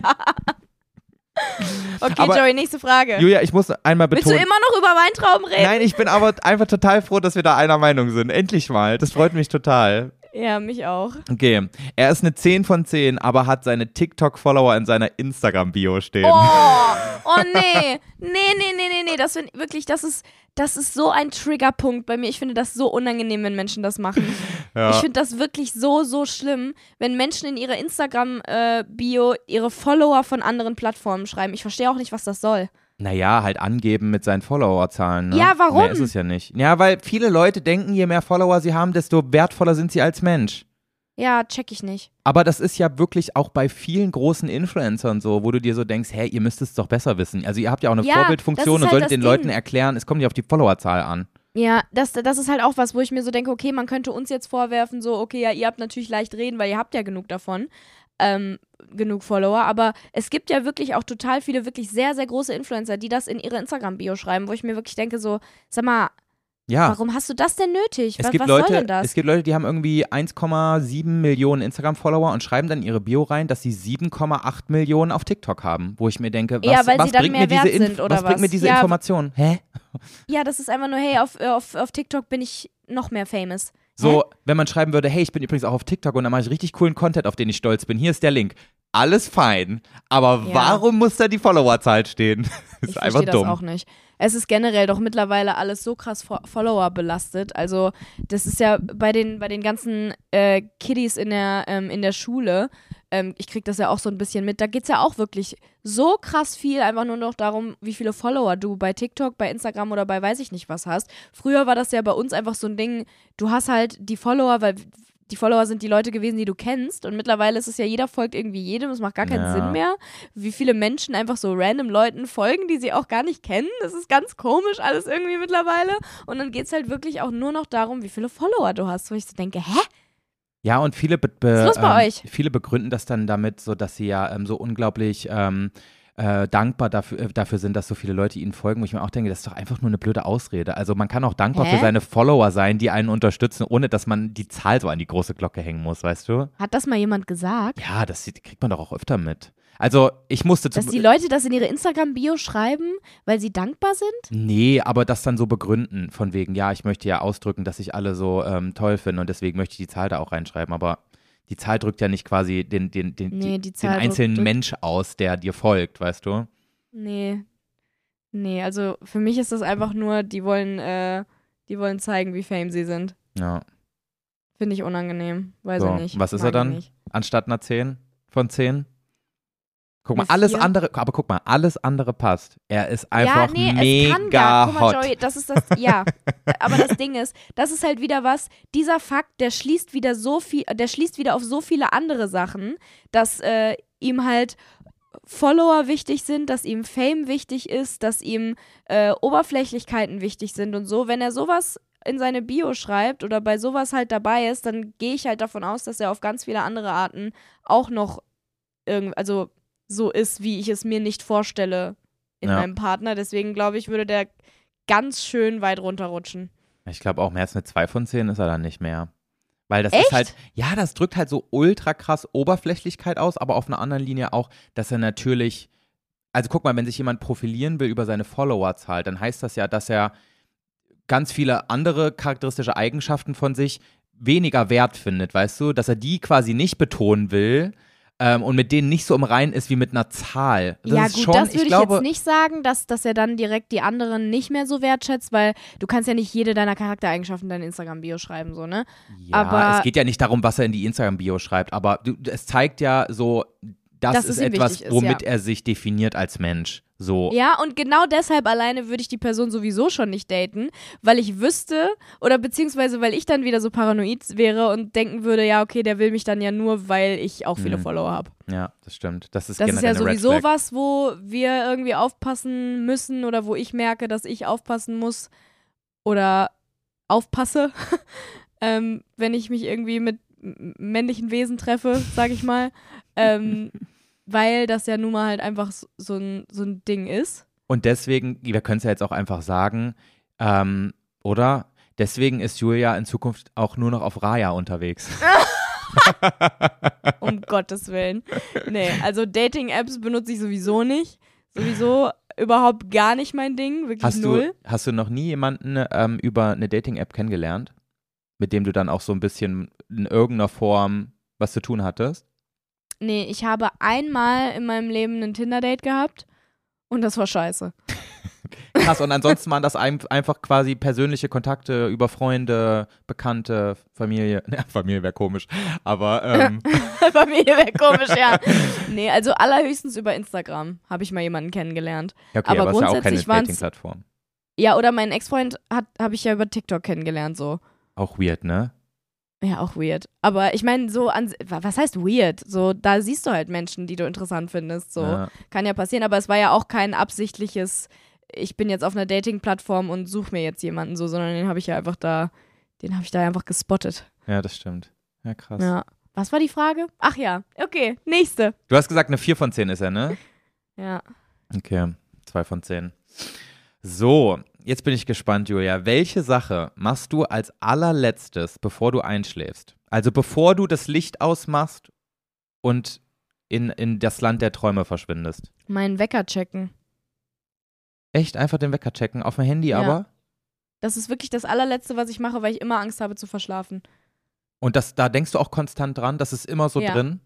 Okay, Aber- Joey, nächste Frage. Julia, ich muss einmal Willst du betonen. immer noch über Weintrauben reden? Nein, ich bin aber einfach total froh, dass wir da einer Meinung sind. Endlich mal. Das freut mich total. Ja, mich auch. Okay. Er ist eine 10 von 10, aber hat seine TikTok-Follower in seiner Instagram-Bio stehen. Oh, [LAUGHS] oh nee. Nee, nee, nee, nee, nee. Das find, wirklich, das ist, das ist so ein Triggerpunkt bei mir. Ich finde das so unangenehm, wenn Menschen das machen. [LAUGHS] Ja. Ich finde das wirklich so, so schlimm, wenn Menschen in ihre Instagram-Bio ihre Follower von anderen Plattformen schreiben. Ich verstehe auch nicht, was das soll. Naja, halt angeben mit seinen Followerzahlen. Ne? Ja, warum? Mehr ist es ja nicht. Ja, weil viele Leute denken, je mehr Follower sie haben, desto wertvoller sind sie als Mensch. Ja, check ich nicht. Aber das ist ja wirklich auch bei vielen großen Influencern so, wo du dir so denkst, hey, ihr müsst es doch besser wissen. Also ihr habt ja auch eine Ja, Vorbildfunktion ist und halt solltet den Ding. Leuten erklären, es kommt nicht auf die Followerzahl an. Ja, das, das ist halt auch was, wo ich mir so denke, okay, man könnte uns jetzt vorwerfen, so, okay, ja, ihr habt natürlich leicht reden, weil ihr habt ja genug davon, ähm, genug Follower, aber es gibt ja wirklich auch total viele wirklich sehr, sehr große Influencer, die das in ihre Instagram-Bio schreiben, wo ich mir wirklich denke, so, sag mal, Ja. warum hast du das denn nötig? Es was gibt, was Leute, soll denn das? es gibt Leute, die haben irgendwie 1,7 Millionen Instagram-Follower und schreiben dann ihre Bio rein, dass sie 7,8 Millionen auf TikTok haben. Wo ich mir denke, was, Ja, weil was sie dann bringt mehr mir diese, sind, oder was bringt mir was? diese Ja, Information? Hä? ja, das ist einfach nur, hey, auf, auf, auf TikTok bin ich noch mehr famous. So, wenn man schreiben würde, hey, ich bin übrigens auch auf TikTok und da mache ich richtig coolen Content, auf den ich stolz bin. Hier ist der Link. Alles fein. Aber Ja. warum muss da die Followerzahl stehen? [LAUGHS] Das Ich ist einfach dumm. das auch nicht. Es ist generell doch mittlerweile alles so krass Fo Follower belastet. Also das ist ja bei den, bei den ganzen äh, Kiddies in der, ähm, in der Schule, ähm, ich krieg das ja auch so ein bisschen mit, da geht's ja auch wirklich so krass viel einfach nur noch darum, wie viele Follower du bei TikTok, bei Instagram oder bei weiß ich nicht was hast. Früher war das ja bei uns einfach so ein Ding, du hast halt die Follower, weil die Follower sind die Leute gewesen, die du kennst. Und mittlerweile ist es ja, jeder folgt irgendwie jedem. Es macht gar keinen Ja. Sinn mehr. Wie viele Menschen einfach so random Leuten folgen, die sie auch gar nicht kennen. Das ist ganz komisch alles irgendwie mittlerweile. Und dann geht es halt wirklich auch nur noch darum, wie viele Follower du hast. Wo ich so denke, hä? Ja, und viele, be be ähm, viele begründen das dann damit, so dass sie ja ähm, so unglaublich ähm, äh, dankbar dafür, äh, dafür sind, dass so viele Leute ihnen folgen, wo ich mir auch denke, das ist doch einfach nur eine blöde Ausrede. Also man kann auch dankbar Hä? für seine Follower sein, die einen unterstützen, ohne dass man die Zahl so an die große Glocke hängen muss, weißt du? Hat das mal jemand gesagt? Ja, das kriegt man doch auch öfter mit. Also ich musste Dass zum die Leute das in ihre Instagram-Bio schreiben, weil sie dankbar sind? Nee, aber das dann so begründen, von wegen, ja, ich möchte ja ausdrücken, dass ich alle so ähm, toll finde und deswegen möchte ich die Zahl da auch reinschreiben, aber die Zahl drückt ja nicht quasi den, den, den, Nee, die, den einzelnen drückt- Mensch aus, der dir folgt, weißt du? Nee. Nee, also für mich ist das einfach nur, die wollen, äh, die wollen zeigen, wie fame sie sind. Ja. Finde ich unangenehm. Weiß So, ich nicht. was ist er dann? Anstatt einer 10 von 10? Guck mal, Eine alles vier? andere, aber guck mal, alles andere passt. Er ist einfach ja, nee, mega es kann gar, guck mal, hot. Joey, das ist das, ja. aber das Ding ist, das ist halt wieder was, dieser Fakt, der schließt wieder so viel, der schließt wieder auf so viele andere Sachen, dass äh, ihm halt Follower wichtig sind, dass ihm Fame wichtig ist, dass ihm äh, Oberflächlichkeiten wichtig sind und so. Wenn er sowas in seine Bio schreibt oder bei sowas halt dabei ist, dann gehe ich halt davon aus, dass er auf ganz viele andere Arten auch noch irgend, also so ist, wie ich es mir nicht vorstelle in Ja. meinem Partner. Deswegen glaube ich, würde der ganz schön weit runterrutschen. Ich glaube auch mehr als eine 2 von 10 ist er dann nicht mehr. Weil das Echt? ist halt, ja, das drückt halt so ultra krass Oberflächlichkeit aus, aber auf einer anderen Linie auch, dass er natürlich, also guck mal, wenn sich jemand profilieren will über seine Followerzahl, dann heißt das ja, dass er ganz viele andere charakteristische Eigenschaften von sich weniger wert findet, weißt du, dass er die quasi nicht betonen will ähm, und mit denen nicht so im Reinen ist wie mit einer Zahl. Das ja, gut, schon, das würde ich, glaube, jetzt nicht sagen, dass, dass er dann direkt die anderen nicht mehr so wertschätzt, weil du kannst ja nicht jede deiner Charaktereigenschaften in dein Instagram-Bio schreiben, so, ne? Ja, Aber- es geht ja nicht darum, was er in die Instagram-Bio schreibt, aber du, es zeigt ja so, das Dass ist etwas, ist, womit ja. er sich definiert als Mensch. So. Ja, und genau deshalb alleine würde ich die Person sowieso schon nicht daten, weil ich wüsste oder beziehungsweise weil ich dann wieder so paranoid wäre und denken würde, ja, okay, der will mich dann ja nur, weil ich auch viele Mhm. Follower habe. Ja, das stimmt. Das ist Das ist ja sowieso was, wo wir irgendwie aufpassen müssen oder wo ich merke, dass ich aufpassen muss oder aufpasse, [LAUGHS] ähm, wenn ich mich irgendwie mit männlichen Wesen treffe, sag ich mal. ähm, [LAUGHS] weil das ja nun mal halt einfach so, ein, so ein Ding ist. Und deswegen, wir können es ja jetzt auch einfach sagen, ähm, oder? Deswegen ist Julia in Zukunft auch nur noch auf Raya unterwegs. [LAUGHS] [LAUGHS] Um Gottes Willen. Nee, also Dating-Apps benutze ich sowieso nicht. Sowieso überhaupt gar nicht mein Ding. Wirklich Hast null. du, hast du noch nie jemanden ähm, über eine Dating-App kennengelernt, mit dem du dann auch so ein bisschen in irgendeiner Form was zu tun hattest? Nee, ich habe einmal in meinem Leben ein Tinder-Date gehabt und das war scheiße. [LAUGHS] Krass, und ansonsten waren das ein, einfach quasi persönliche Kontakte über Freunde, Bekannte, Familie. [LAUGHS] Ja, Familie wäre komisch, aber ähm, [LAUGHS] Familie wäre komisch, ja. Nee, also allerhöchstens über Instagram habe ich mal jemanden kennengelernt. ja, okay, Aber aber, es ist ja auch keine grundsätzlich Dating-Plattform. Ja, oder mein Ex-Freund habe ich ja über TikTok kennengelernt, so. Auch weird, ne? Ja, auch weird. Aber ich meine, so an, wa- was heißt weird? So, da siehst du halt Menschen, die du interessant findest. So, Ja. kann ja passieren, aber es war ja auch kein absichtliches, ich bin jetzt auf einer Dating-Plattform und suche mir jetzt jemanden so, sondern den habe ich ja einfach da, den habe ich da einfach gespottet. ja, das stimmt. Ja, krass. Ja. Was war die Frage? Ach ja, okay, nächste. Du hast gesagt, eine 4 von 10 ist er, ne? Ja. Okay, 2 von 10. So, jetzt bin ich gespannt, Julia. Welche Sache machst du als allerletztes, bevor du einschläfst? Also bevor du das Licht ausmachst und in, in das Land der Träume verschwindest. Meinen Wecker checken. Echt einfach den Wecker checken, auf dem Handy Ja. aber? Das ist wirklich das allerletzte, was ich mache, weil ich immer Angst habe zu verschlafen. Und das, da denkst du auch konstant dran, das ist immer so Ja. drin?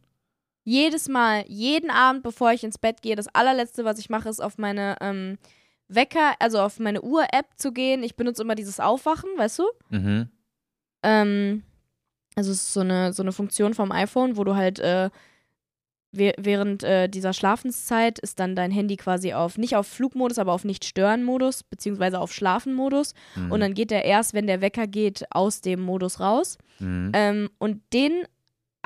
Jedes Mal, jeden Abend, bevor ich ins Bett gehe, das allerletzte, was ich mache, ist auf meine ähm, Wecker, also auf meine Uhr-App zu gehen. Ich benutze immer dieses Aufwachen, weißt du? Mhm. Ähm, also es ist so eine, so eine Funktion vom iPhone, wo du halt äh, wäh- während äh, dieser Schlafenszeit ist dann dein Handy quasi auf, nicht auf Flugmodus, aber auf Nicht-Stören-Modus, beziehungsweise auf Schlafen-Modus. Mhm. Und dann geht der erst, wenn der Wecker geht, aus dem Modus raus. Mhm. Ähm, und den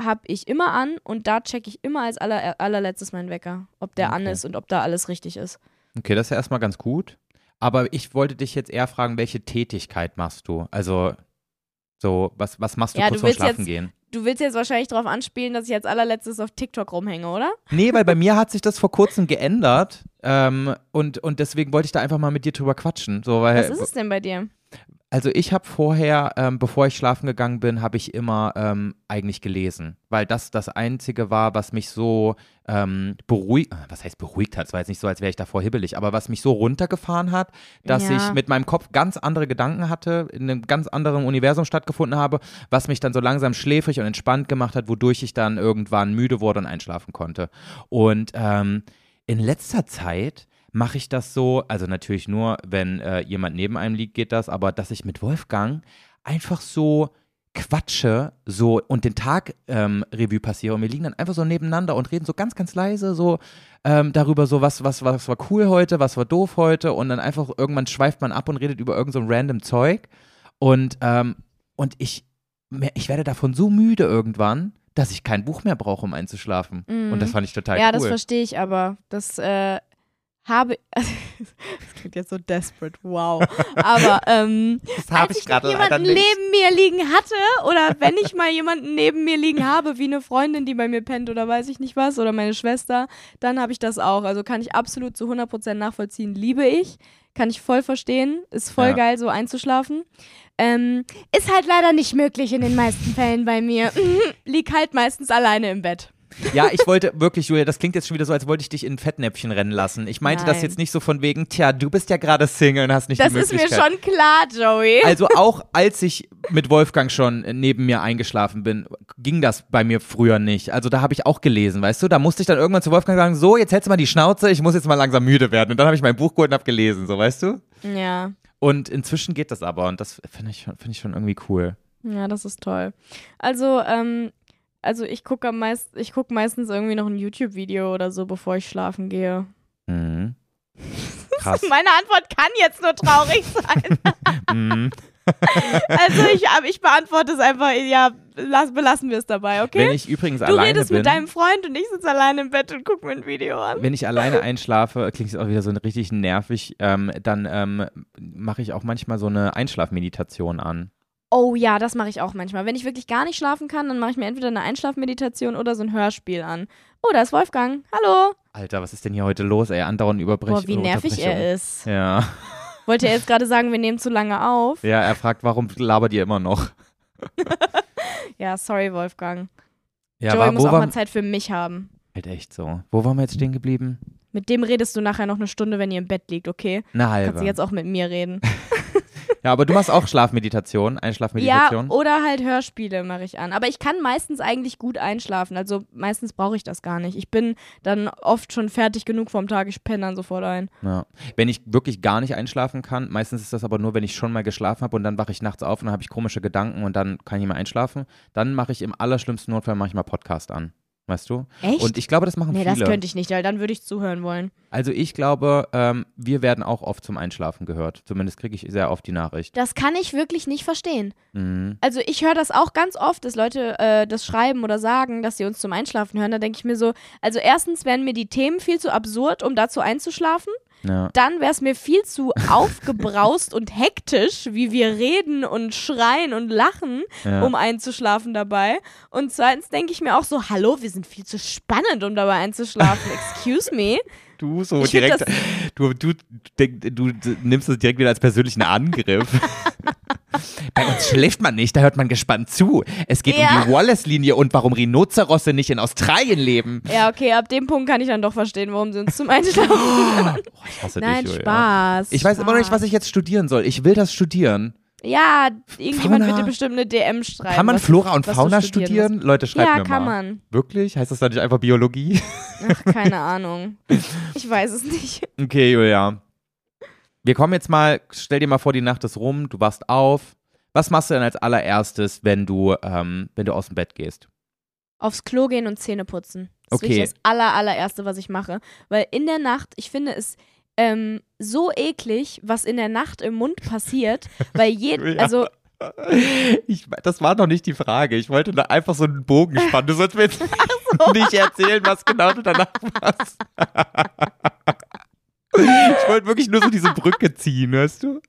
habe ich immer an und da checke ich immer als aller, allerletztes meinen Wecker, ob der an Okay. ist und ob da alles richtig ist. Okay, das ist ja erstmal ganz gut. Aber ich wollte dich jetzt eher fragen, welche Tätigkeit machst du? Also, so, was, was machst du Ja, kurz du willst Schlafen jetzt- gehen? Du willst jetzt wahrscheinlich darauf anspielen, dass ich als allerletztes auf TikTok rumhänge, oder? Nee, weil bei [LAUGHS] mir hat sich das vor kurzem geändert. Ähm, und, und deswegen wollte ich da einfach mal mit dir drüber quatschen. So, weil, Was ist es denn bei dir? Also ich habe vorher, ähm, bevor ich schlafen gegangen bin, habe ich immer ähm, eigentlich gelesen, weil das das Einzige war, was mich so ähm, beruhigt, was heißt beruhigt hat, es war jetzt nicht so, als wäre ich davor hibbelig, aber was mich so runtergefahren hat, dass Ja. ich mit meinem Kopf ganz andere Gedanken hatte, in einem ganz anderen Universum stattgefunden habe, was mich dann so langsam schläfrig und entspannt gemacht hat, wodurch ich dann irgendwann müde wurde und einschlafen konnte. Und ähm, in letzter Zeit mache ich das so, also natürlich nur, wenn äh, jemand neben einem liegt, geht das, aber dass ich mit Wolfgang einfach so quatsche so und den Tag ähm, Revue passiere und wir liegen dann einfach so nebeneinander und reden so ganz, ganz leise so ähm, darüber so, was, was, was war cool heute, was war doof heute und dann einfach irgendwann schweift man ab und redet über irgend so ein random Zeug und, ähm, und ich, ich werde davon so müde irgendwann, dass ich kein Buch mehr brauche, um einzuschlafen. Mhm. Und das fand ich total ja, cool. das verstehe ich aber. Das äh, habe. [LAUGHS] das klingt jetzt so desperate, wow. [LAUGHS] Aber ähm, das habe als ich gerade leider jemanden neben mir liegen hatte oder wenn ich mal jemanden neben mir liegen habe, wie eine Freundin, die bei mir pennt oder weiß ich nicht was oder meine Schwester, dann habe ich das auch. Also kann ich absolut zu 100% nachvollziehen. Liebe ich, kann ich voll verstehen. Ist voll Ja. geil, so einzuschlafen. Ähm, ist halt leider nicht möglich in den meisten Fällen bei mir. [LAUGHS] Lieg halt meistens alleine im Bett. Ja, ich wollte wirklich, Julia, das klingt jetzt schon wieder so, als wollte ich dich in ein Fettnäpfchen rennen lassen. Ich meinte das Nein. jetzt nicht so von wegen, tja, du bist ja gerade Single und hast nicht Das die ist mir Möglichkeit. schon klar, Joey. Also auch als ich mit Wolfgang schon neben mir eingeschlafen bin, ging das bei mir früher nicht. Also da habe ich auch gelesen, weißt du? Da musste ich dann irgendwann zu Wolfgang sagen, so, jetzt hältst du mal die Schnauze, ich muss jetzt mal langsam müde werden. Und dann habe ich mein Buch geholt und habe gelesen, so, weißt du? Ja. Und inzwischen geht das aber und das finde ich, finde ich schon irgendwie cool. Ja, das ist toll. Also, ähm, also ich gucke meist, ich guck meistens irgendwie noch ein YouTube-Video oder so, bevor ich schlafen gehe. Mhm. [LAUGHS] Krass. Meine Antwort kann jetzt nur traurig [LAUGHS] sein. Mhm. [LAUGHS] Also ich, ich beantworte es einfach, ja, lass, belassen wir es dabei, okay? Wenn ich übrigens du alleine redest bin, mit deinem Freund und ich sitze alleine im Bett und gucke mir ein Video an. wenn ich alleine einschlafe, klingt es auch wieder so richtig nervig, ähm, dann ähm, mache ich auch manchmal so eine Einschlafmeditation an. Oh ja, das mache ich auch manchmal. Wenn ich wirklich gar nicht schlafen kann, dann mache ich mir entweder eine Einschlafmeditation oder so ein Hörspiel an. Oh, da ist Wolfgang. Hallo. Alter, was ist denn hier heute los, ey? Andauernd überbrechen. Boah, wie nervig er ist. Ja. Wollte er jetzt gerade sagen, wir nehmen zu lange auf? ja, er fragt, warum labert ihr immer noch? [LAUGHS] Ja, sorry, Wolfgang. Ja, Joey war, muss auch war, mal Zeit für mich haben. halt echt so. Wo waren wir jetzt stehen geblieben? Mit dem redest du nachher noch eine Stunde, wenn ihr im Bett liegt, okay? Eine Kannst halbe. du jetzt auch mit mir reden. [LAUGHS] Ja, aber du machst auch Schlafmeditation, Ja, Einschlafmeditation. oder halt Hörspiele mache ich an. Aber ich kann meistens eigentlich gut einschlafen. Also meistens brauche ich das gar nicht. Ich bin dann oft schon fertig genug vom Tag. Ich penne dann sofort ein. Ja. Wenn ich wirklich gar nicht einschlafen kann, meistens ist das aber nur, wenn ich schon mal geschlafen habe und dann wache ich nachts auf und dann habe ich komische Gedanken und dann kann ich nicht mehr einschlafen. Dann mache ich im allerschlimmsten Notfall manchmal Podcast an. Weißt du? Echt? Und ich glaube, das machen nee, viele. das könnte ich nicht, weil dann würde ich zuhören wollen. also ich glaube, ähm, wir werden auch oft zum Einschlafen gehört. Zumindest kriege ich sehr oft die Nachricht. Das kann ich wirklich nicht verstehen. Mhm. Also ich höre das auch ganz oft, dass Leute äh, das schreiben oder sagen, dass sie uns zum Einschlafen hören. Da denke ich mir so, also erstens wären mir die Themen viel zu absurd, um dazu einzuschlafen. Ja. Dann wäre es mir viel zu aufgebraust und hektisch, wie wir reden und schreien und lachen, Ja. um einzuschlafen dabei. Und zweitens denke ich mir auch so, hallo, wir sind viel zu spannend, um dabei einzuschlafen. Excuse me. [LAUGHS] Du so Ich direkt, du, du, du, du nimmst es direkt wieder als persönlichen Angriff. [LAUGHS] Bei uns schläft man nicht, da hört man gespannt zu. Es geht Ja. um die Wallace-Linie und warum Rhinozerosse nicht in Australien leben. Ja, okay, ab dem Punkt kann ich dann doch verstehen, warum sie uns zum Einschlafen. Oh, ich hasse Nein, dich. Spaß. Ich weiß immer noch nicht, was ich jetzt studieren soll. Ich will das studieren. Ja, irgendjemand Fauna. wird dir bestimmt eine DM schreiben. Kann man Flora und Fauna studieren musst. Leute, schreibt Ja, mir kann mal. man. Wirklich? Heißt das dann nicht einfach Biologie? Ach, keine Ahnung. Ich weiß es nicht. Okay, Julia. Wir kommen jetzt mal, stell dir mal vor, die Nacht ist rum, du wachst auf. Was machst du denn als allererstes, wenn du, ähm, wenn du aus dem Bett gehst? Aufs Klo gehen und Zähne putzen. Das ist Okay. wirklich das aller, allererste, was ich mache. Weil in der Nacht, ich finde es ähm, so eklig, was in der Nacht im Mund passiert, [LAUGHS] weil jeden, also Ich, das war noch nicht die Frage. Ich wollte da einfach so einen Bogen spannen. Du sollst mir [LAUGHS] jetzt nicht erzählen, was genau du danach machst. Ich wollte wirklich nur so diese Brücke ziehen, hörst du?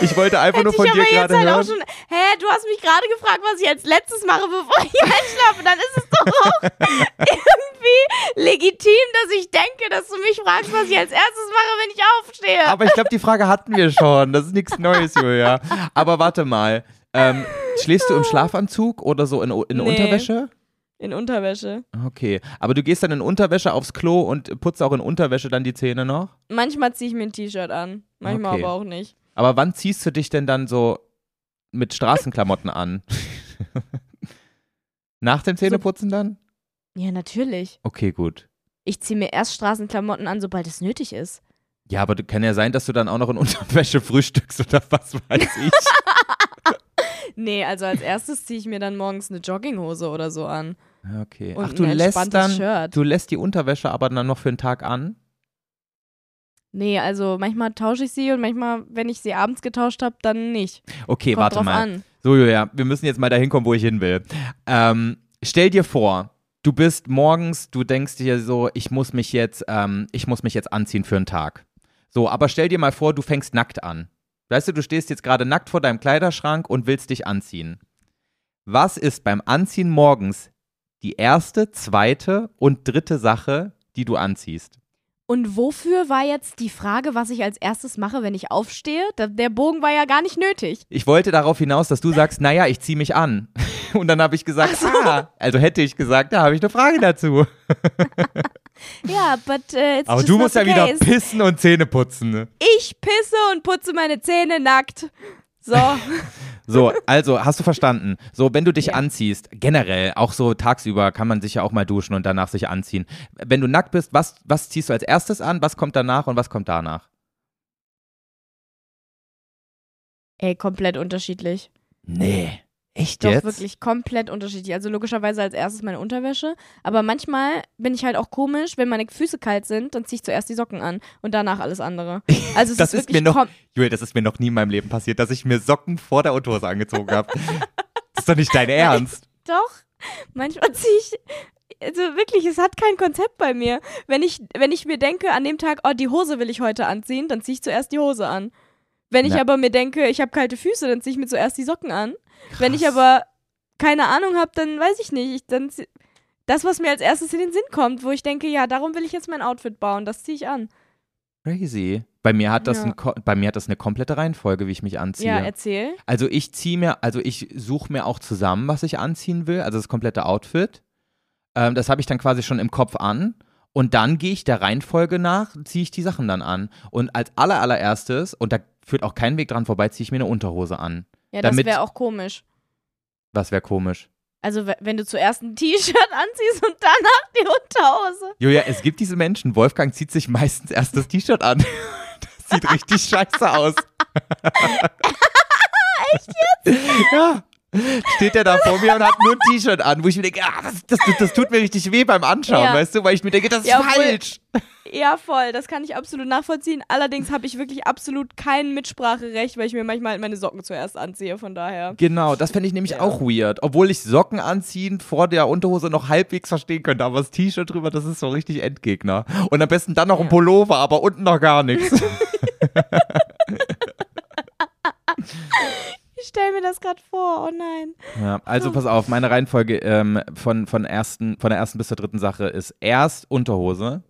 Ich wollte einfach nur hätte von ich dir gerade halt auch hören. schon, hä, du hast mich gerade gefragt, was ich als letztes mache, bevor ich [LAUGHS] einschlafe. Dann ist es doch auch irgendwie legitim, dass ich denke, dass du mich fragst, was ich als erstes mache, wenn ich aufstehe. Aber ich glaube, die Frage hatten wir schon. Das ist nichts Neues, Julia. Aber warte mal. Ähm, schläfst du im Schlafanzug oder so in, in Nee. Unterwäsche? In Unterwäsche. Okay. Aber du gehst dann in Unterwäsche aufs Klo und putzt auch in Unterwäsche dann die Zähne noch? Manchmal ziehe ich mir ein T-Shirt an, manchmal Okay. aber auch nicht. Aber wann ziehst du dich denn dann so mit Straßenklamotten an? [LAUGHS] Nach dem Zähneputzen dann? Ja, natürlich. Okay, gut. Ich ziehe mir erst Straßenklamotten an, sobald es nötig ist. Ja, aber du- kann ja sein, dass du dann auch noch in Unterwäsche [LAUGHS] frühstückst oder was weiß ich. [LAUGHS] Nee, also als erstes ziehe ich mir dann morgens eine Jogginghose oder so an. Okay. Und Ach, du lässt dann, Shirt. du lässt die Unterwäsche aber dann noch für einen Tag an? Nee, also manchmal tausche ich sie und manchmal, wenn ich sie abends getauscht habe, dann nicht. Okay, Kommt warte mal. an. So, Julia, wir müssen jetzt mal dahin kommen, wo ich hin will. Ähm, stell dir vor, du bist morgens, du denkst dir so, ich muss mich jetzt, ähm, ich muss mich jetzt anziehen für einen Tag. So, aber stell dir mal vor, du fängst nackt an. Weißt du, du stehst jetzt gerade nackt vor deinem Kleiderschrank und willst dich anziehen. Was ist beim Anziehen morgens die erste, zweite und dritte Sache, die du anziehst? Und wofür war jetzt die Frage, was ich als erstes mache, wenn ich aufstehe? Der Bogen war ja gar nicht nötig. Ich wollte darauf hinaus, dass du sagst, naja, ich ziehe mich an. [LAUGHS] Und dann habe ich gesagt, ah, also hätte ich gesagt, da habe ich eine Frage dazu. [LAUGHS] Ja, but uh, Aber du musst ja wieder pissen und Zähne putzen. ne? Ich pisse und putze meine Zähne nackt. So. [LAUGHS] So, also hast du verstanden. So, wenn du dich Ja. anziehst, generell, auch so tagsüber kann man sich ja auch mal duschen und danach sich anziehen. Wenn du nackt bist, was, was ziehst du als erstes an, was kommt danach und was kommt danach? Ey, komplett unterschiedlich. Nee. Echt Doch, jetzt? wirklich komplett unterschiedlich. Also logischerweise als erstes meine Unterwäsche. Aber manchmal bin ich halt auch komisch, wenn meine Füße kalt sind, dann ziehe ich zuerst die Socken an und danach alles andere. [LAUGHS] Also es Das ist, ist mir noch- Julia, das ist mir noch nie in meinem Leben passiert, dass ich mir Socken vor der Unterhose angezogen habe. das ist doch nicht dein [LAUGHS] Ernst. Doch, manchmal ziehe ich. Also wirklich, es hat kein Konzept bei mir. Wenn ich, wenn ich mir denke, an dem Tag, oh, die Hose will ich heute anziehen, dann ziehe ich zuerst die Hose an. Wenn ich Na. aber mir denke, ich habe kalte Füße, dann ziehe ich mir zuerst die Socken an. Wenn ich aber keine Ahnung habe, dann weiß ich nicht. Ich, dann das, was mir als erstes in den Sinn kommt, wo ich denke, ja, darum will ich jetzt mein Outfit bauen, das ziehe ich an. Crazy. Bei mir hat das Ja. ein, bei mir hat das eine komplette Reihenfolge, wie ich mich anziehe. Ja, erzähl. Also ich ziehe mir, also ich suche mir auch zusammen, was ich anziehen will, also das komplette Outfit. Ähm, das habe ich dann quasi schon im Kopf an. Und dann gehe ich der Reihenfolge nach, ziehe ich die Sachen dann an. Und als aller, allererstes, und da führt auch kein Weg dran vorbei, ziehe ich mir eine Unterhose an. Ja, das wäre auch komisch. Was wäre komisch. Also, wenn du zuerst ein T-Shirt [LAUGHS] anziehst und danach die Unterhose. Julia, es gibt diese Menschen, Wolfgang zieht sich meistens erst das T-Shirt an. [LAUGHS] Das sieht richtig scheiße aus. [LAUGHS] Echt jetzt? Ja. Steht er da vor mir und hat nur ein T-Shirt an, wo ich mir denke, ah, das, das, das tut mir richtig weh beim Anschauen, Ja. weißt du, weil ich mir denke, das ist Ja, falsch. Ja, voll. Das kann ich absolut nachvollziehen. Allerdings habe ich wirklich absolut kein Mitspracherecht, weil ich mir manchmal halt meine Socken zuerst anziehe. Von daher. Genau, das fände ich nämlich Ja. auch weird. Obwohl ich Socken anziehen vor der Unterhose noch halbwegs verstehen könnte, aber das T-Shirt drüber, das ist so richtig Endgegner. Und am besten dann noch ein. Pullover, aber unten noch gar nichts. [LAUGHS] [LAUGHS] Ich stelle mir das gerade vor. Oh nein. Ja, also pass auf, meine Reihenfolge ähm, von, von, ersten, von der ersten bis zur dritten Sache ist erst Unterhose,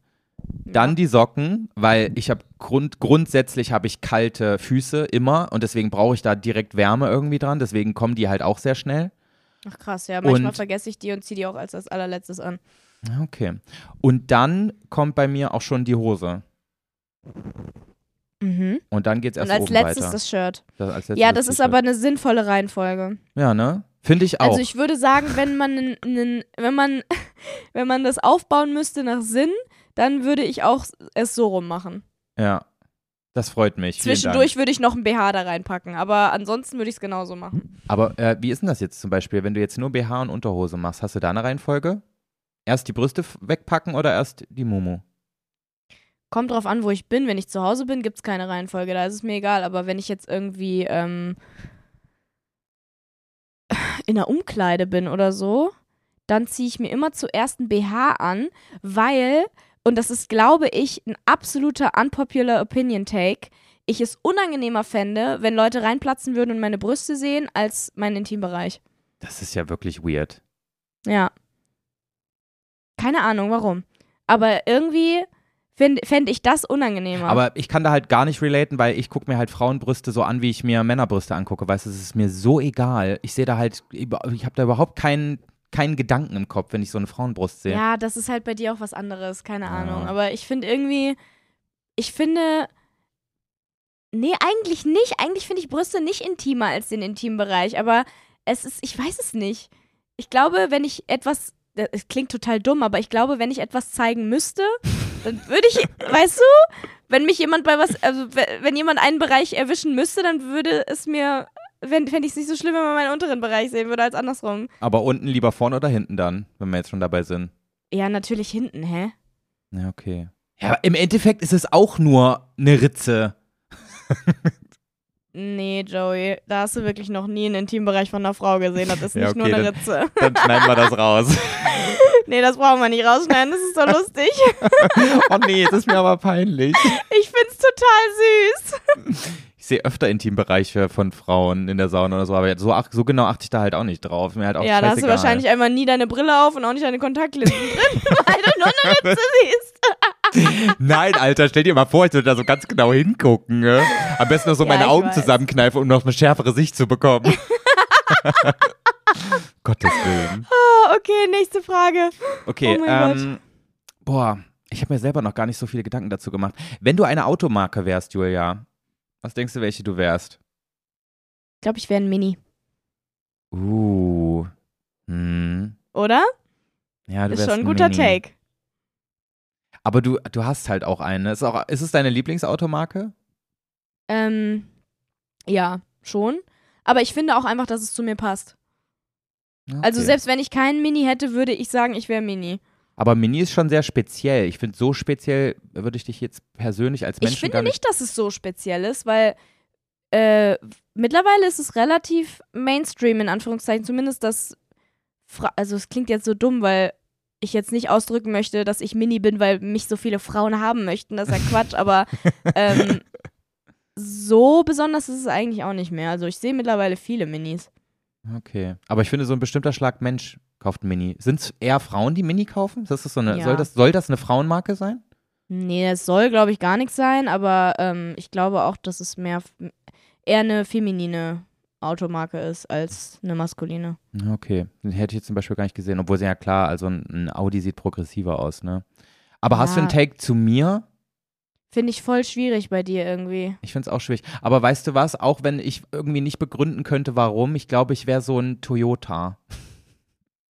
dann die Socken, weil ich habe Grund, grundsätzlich habe ich kalte Füße immer und deswegen brauche ich da direkt Wärme irgendwie dran, deswegen kommen die halt auch sehr schnell. Ach krass, ja. Manchmal Und- vergesse ich die und ziehe die auch als das allerletztes an. Okay. Und dann kommt bei mir auch schon die Hose. Mhm. Und dann geht's erst Und als oben letztes weiter. das Shirt. Das, Ja, das ist T-Shirt. aber eine sinnvolle Reihenfolge. Ja, ne? Finde ich auch. Also ich würde sagen, wenn man wenn man [LAUGHS] wenn man das aufbauen müsste nach Sinn, dann würde ich auch es so rum machen. ja. Das freut mich. Zwischendurch würde ich noch ein BH da reinpacken, aber ansonsten würde ich es genauso machen. Aber äh, wie ist denn das jetzt zum Beispiel, wenn du jetzt nur BH und Unterhose machst? Hast du da eine Reihenfolge? Erst die Brüste wegpacken oder erst die Mumu? Kommt drauf an, wo ich bin. Wenn ich zu Hause bin, gibt es keine Reihenfolge, da ist es mir egal. Aber wenn ich jetzt irgendwie ähm, in der Umkleide bin oder so, dann ziehe ich mir immer zuerst ein BH an, weil, und das ist, glaube ich, ein absoluter unpopular Opinion Take, ich es unangenehmer fände, wenn Leute reinplatzen würden und meine Brüste sehen, als meinen Intimbereich. Das ist ja wirklich weird. Ja. Keine Ahnung, warum. Aber irgendwie fände fänd ich das unangenehmer. Aber ich kann da halt gar nicht relaten, weil ich gucke mir halt Frauenbrüste so an, wie ich mir Männerbrüste angucke. Weißt du, es ist mir so egal. Ich sehe da halt, ich habe da überhaupt keinen, keinen Gedanken im Kopf, wenn ich so eine Frauenbrust sehe. Ja, das ist halt bei dir auch was anderes, keine Ja. Ahnung. Aber ich finde irgendwie, ich finde, nee, eigentlich nicht. Eigentlich finde ich Brüste nicht intimer als den Intimbereich. Aber es ist, ich weiß es nicht. Ich glaube, wenn ich etwas, es klingt total dumm, aber ich glaube, wenn ich etwas zeigen müsste, [LAUGHS] dann würde ich, weißt du, wenn mich jemand bei was, also we- wenn jemand einen Bereich erwischen müsste, dann würde es mir, fände ich es nicht so schlimm, wenn man meinen unteren Bereich sehen würde, als andersrum. Aber unten lieber vorne oder hinten dann, wenn wir jetzt schon dabei sind? Ja, natürlich hinten, hä? Ja, okay. Ja, aber im Endeffekt ist es auch nur eine Ritze. Nee, Joey, da hast du wirklich noch nie einen Intimbereich von einer Frau gesehen. Das ist Ja, nicht nur okay, eine dann- Ritze. Dann schneiden wir das raus. [LAUGHS] Nee, das brauchen wir nicht rausschneiden, das ist so lustig. [LAUGHS] oh nee, das ist mir aber peinlich. Ich find's total süß. Ich sehe öfter Intimbereiche von Frauen in der Sauna oder so, aber so, ach, so genau achte ich da halt auch nicht drauf. Mir halt auch ja, da hast du wahrscheinlich einmal nie deine Brille auf und auch nicht deine Kontaktlinsen drin, [LAUGHS] weil du nur eine Ritze siehst. [LAUGHS] Nein, Alter, stell dir mal vor, ich würde da so ganz genau hingucken. Ne? Am besten noch so Ja, meine Augen weiß. zusammenkneifen, um noch eine schärfere Sicht zu bekommen. [LAUGHS] Gottes Willen. Oh, okay, nächste Frage. Okay, Oh mein ähm, boah, ich habe mir selber noch gar nicht so viele Gedanken dazu gemacht. Wenn du eine Automarke wärst, Julia, was denkst du, welche du wärst? Ich glaube, ich wäre ein Mini, Uh, hm. oder? Ja, du Ist wärst schon ein ein guter Mini. Take. Aber du, du hast halt auch eine. Ist, auch, ist es deine Lieblingsautomarke? Ähm, ja, schon. Aber ich finde auch einfach, dass es zu mir passt. Also Okay. selbst wenn ich keinen Mini hätte, würde ich sagen, ich wäre Mini. Aber Mini ist schon sehr speziell. Ich finde, so speziell würde ich dich jetzt persönlich als Menschen Ich finde nicht. nicht, dass es so speziell ist, weil äh, mittlerweile ist es relativ Mainstream, in Anführungszeichen, zumindest das. Fra also, es klingt jetzt so dumm, weil ich jetzt nicht ausdrücken möchte, dass ich Mini bin, weil mich so viele Frauen haben möchten. Das ist ja Quatsch, aber [LAUGHS] ähm, so besonders ist es eigentlich auch nicht mehr. Also, ich sehe mittlerweile viele Minis. Okay. Aber ich finde, so ein bestimmter Schlag Mensch kauft ein Mini. Sind es eher Frauen, die Mini kaufen? Ist das so eine, Ja. soll, das, soll das eine Frauenmarke sein? Nee, es soll, glaube ich, gar nichts sein, aber ähm, ich glaube auch, dass es mehr eher eine feminine Automarke ist als eine maskuline. Okay. Den hätte ich jetzt zum Beispiel gar nicht gesehen. Obwohl, ja klar, also ein, ein Audi sieht progressiver aus, ne? Aber hast du Ja. einen Take zu mir? Finde ich voll schwierig bei dir irgendwie. Ich finde es auch schwierig. Aber weißt du was? Auch wenn ich irgendwie nicht begründen könnte, warum, ich glaube, ich wäre so ein Toyota.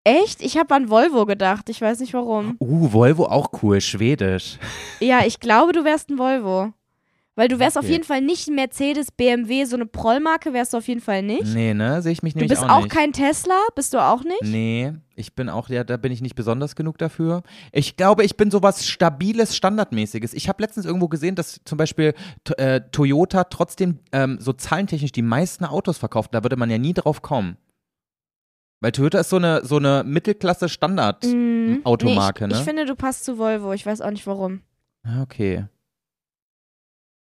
Echt? Ich habe an Volvo gedacht. Ich weiß nicht warum. Uh, Volvo auch cool, schwedisch. Ja, ich glaube, du wärst ein Volvo. Weil du wärst auf Okay. jeden Fall nicht Mercedes, BMW, so eine Prollmarke wärst du auf jeden Fall nicht. Nee, ne? Sehe ich mich du nämlich bist auch auch, nicht. kein Tesla, bist du auch nicht? Nee, ich bin auch, ja, da bin ich nicht besonders genug dafür. Ich glaube, ich bin sowas Stabiles, Standardmäßiges. Ich habe letztens irgendwo gesehen, dass zum Beispiel äh, Toyota trotzdem ähm, so zahlentechnisch die meisten Autos verkauft. Da würde man ja nie drauf kommen. Weil Toyota ist so eine, so eine Mittelklasse-Standard-Automarke, nee, ich, ne? ich finde, du passt zu Volvo. Ich weiß auch nicht warum. Ah, okay.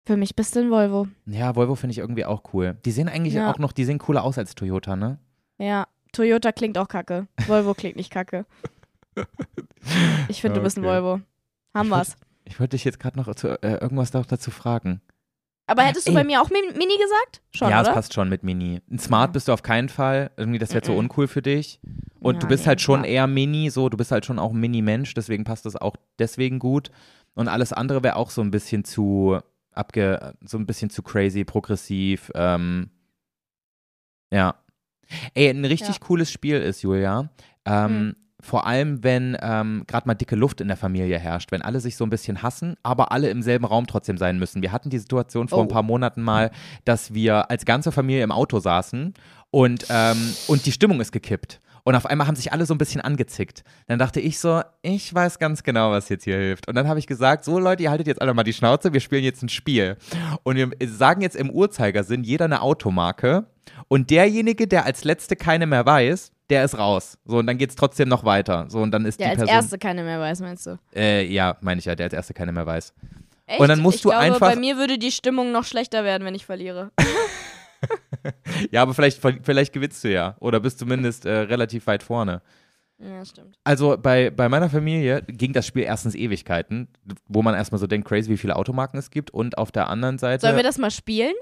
Für mich bist du ein Volvo. Ja, Volvo finde ich irgendwie auch cool. Die sehen eigentlich Ja. auch noch, die sehen cooler aus als Toyota, ne? Ja, Toyota klingt auch kacke. Volvo klingt nicht kacke. Ich finde, du bist ein Okay. Volvo. Haben wir's. Ich wollte dich jetzt gerade noch zu, äh, irgendwas da- dazu fragen. Aber hättest du Ey. bei mir auch Mi- Mini gesagt? Schon, ja, oder? es passt schon mit Mini. Ein Smart Ja. bist du auf keinen Fall. Irgendwie, das wäre zu Mhm. uncool für dich. Und Ja, du bist nee, halt schon klar. eher Mini, so, du bist halt schon auch ein Mini-Mensch, deswegen passt das auch deswegen gut. Und alles andere wäre auch so ein bisschen zu abge, so ein bisschen zu crazy, progressiv. Ähm, ja. Ey, ein richtig Ja. cooles Spiel ist, Julia. Ähm, Mhm. Vor allem, wenn ähm, gerade mal dicke Luft in der Familie herrscht, wenn alle sich so ein bisschen hassen, aber alle im selben Raum trotzdem sein müssen. Wir hatten die Situation vor ein Oh. paar Monaten mal, dass wir als ganze Familie im Auto saßen und, ähm, und die Stimmung ist gekippt. Und auf einmal haben sich alle so ein bisschen angezickt. Dann dachte ich so, ich weiß ganz genau, was jetzt hier hilft. Und dann habe ich gesagt, so Leute, ihr haltet jetzt alle mal die Schnauze, wir spielen jetzt ein Spiel. Und wir sagen jetzt im Uhrzeigersinn jeder eine Automarke. Und derjenige, der als Letzte keine mehr weiß, der ist raus. So, und dann geht es trotzdem noch weiter. So, und dann ist Der die als Person. Erste keine mehr weiß, meinst du? Äh, ja, meine ich ja, der als Erste keine mehr weiß. Echt? Und dann musst ich du glaube, einfach- Bei mir würde die Stimmung noch schlechter werden, wenn ich verliere. [LAUGHS] [LAUGHS] Ja, aber vielleicht, vielleicht gewinnst du ja. Oder bist zumindest äh, relativ weit vorne. ja, stimmt. Also bei, bei meiner Familie ging das Spiel erstens Ewigkeiten, wo man erstmal so denkt, crazy, wie viele Automarken es gibt. Und auf der anderen Seite. Sollen wir das mal spielen?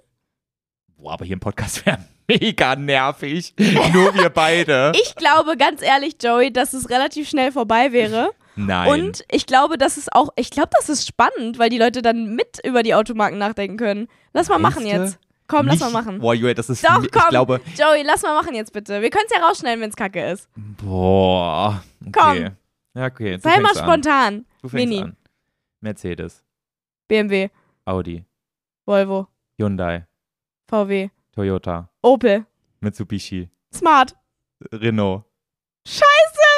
boah, aber hier im Podcast [LAUGHS] wäre mega nervig. [LAUGHS] Nur wir beide. Ich glaube, ganz ehrlich, Joey, dass es relativ schnell vorbei wäre. Nein. Und ich glaube, das ist auch, ich glaube, das ist spannend, weil die Leute dann mit über die Automarken nachdenken können. Lass mal machen Meinst du? jetzt. Komm, lass Nicht- mal machen. Boah, Julia, das ist. Doch, ich komm. glaube. Joey, lass mal machen jetzt bitte. Wir können es ja rausschneiden, wenn es kacke ist. Boah. Okay. Komm. Ja, okay. Sei mal an. spontan. Du fängst Mini. an. Mercedes, BMW, Audi, Volvo, Hyundai, VW, Toyota, Opel, Mitsubishi, Smart. Renault. Scheiße,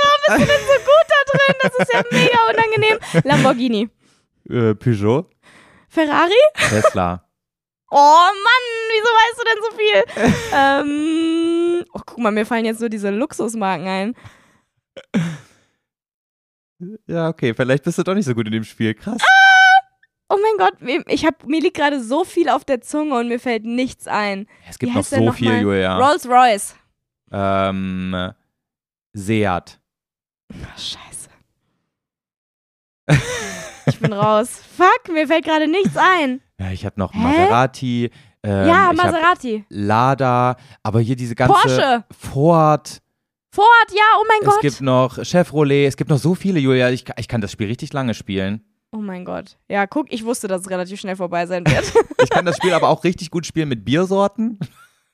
warum bist du denn so gut da drin? Das ist ja mega unangenehm. [LAUGHS] Lamborghini. Äh, Peugeot, Ferrari? Tesla. Oh Mann, wieso weißt du denn so viel? [LAUGHS] ähm, oh, guck mal, mir fallen jetzt nur diese Luxusmarken ein. Ja, okay, vielleicht bist du doch nicht so gut in dem Spiel. Krass. Oh mein Gott, mir- ich hab, mir liegt gerade so viel auf der Zunge und mir fällt nichts ein. Es gibt noch so noch viel, mal? Julia. Rolls Royce. Ähm, Seat. Ach, scheiße. Ich bin raus. [LAUGHS] Fuck, mir fällt gerade nichts ein. Ja, ich habe noch Hä? Maserati. Ähm, ja, Maserati. Lada, aber hier diese ganze Porsche. Ford. Ford, ja, oh mein Es Gott. gibt noch Chevrolet. Es gibt noch so viele, Julia. Ich, ich kann das Spiel richtig lange spielen. oh mein Gott. Ja, guck, ich wusste, dass es relativ schnell vorbei sein wird. [LAUGHS] Ich kann das Spiel aber auch richtig gut spielen mit Biersorten.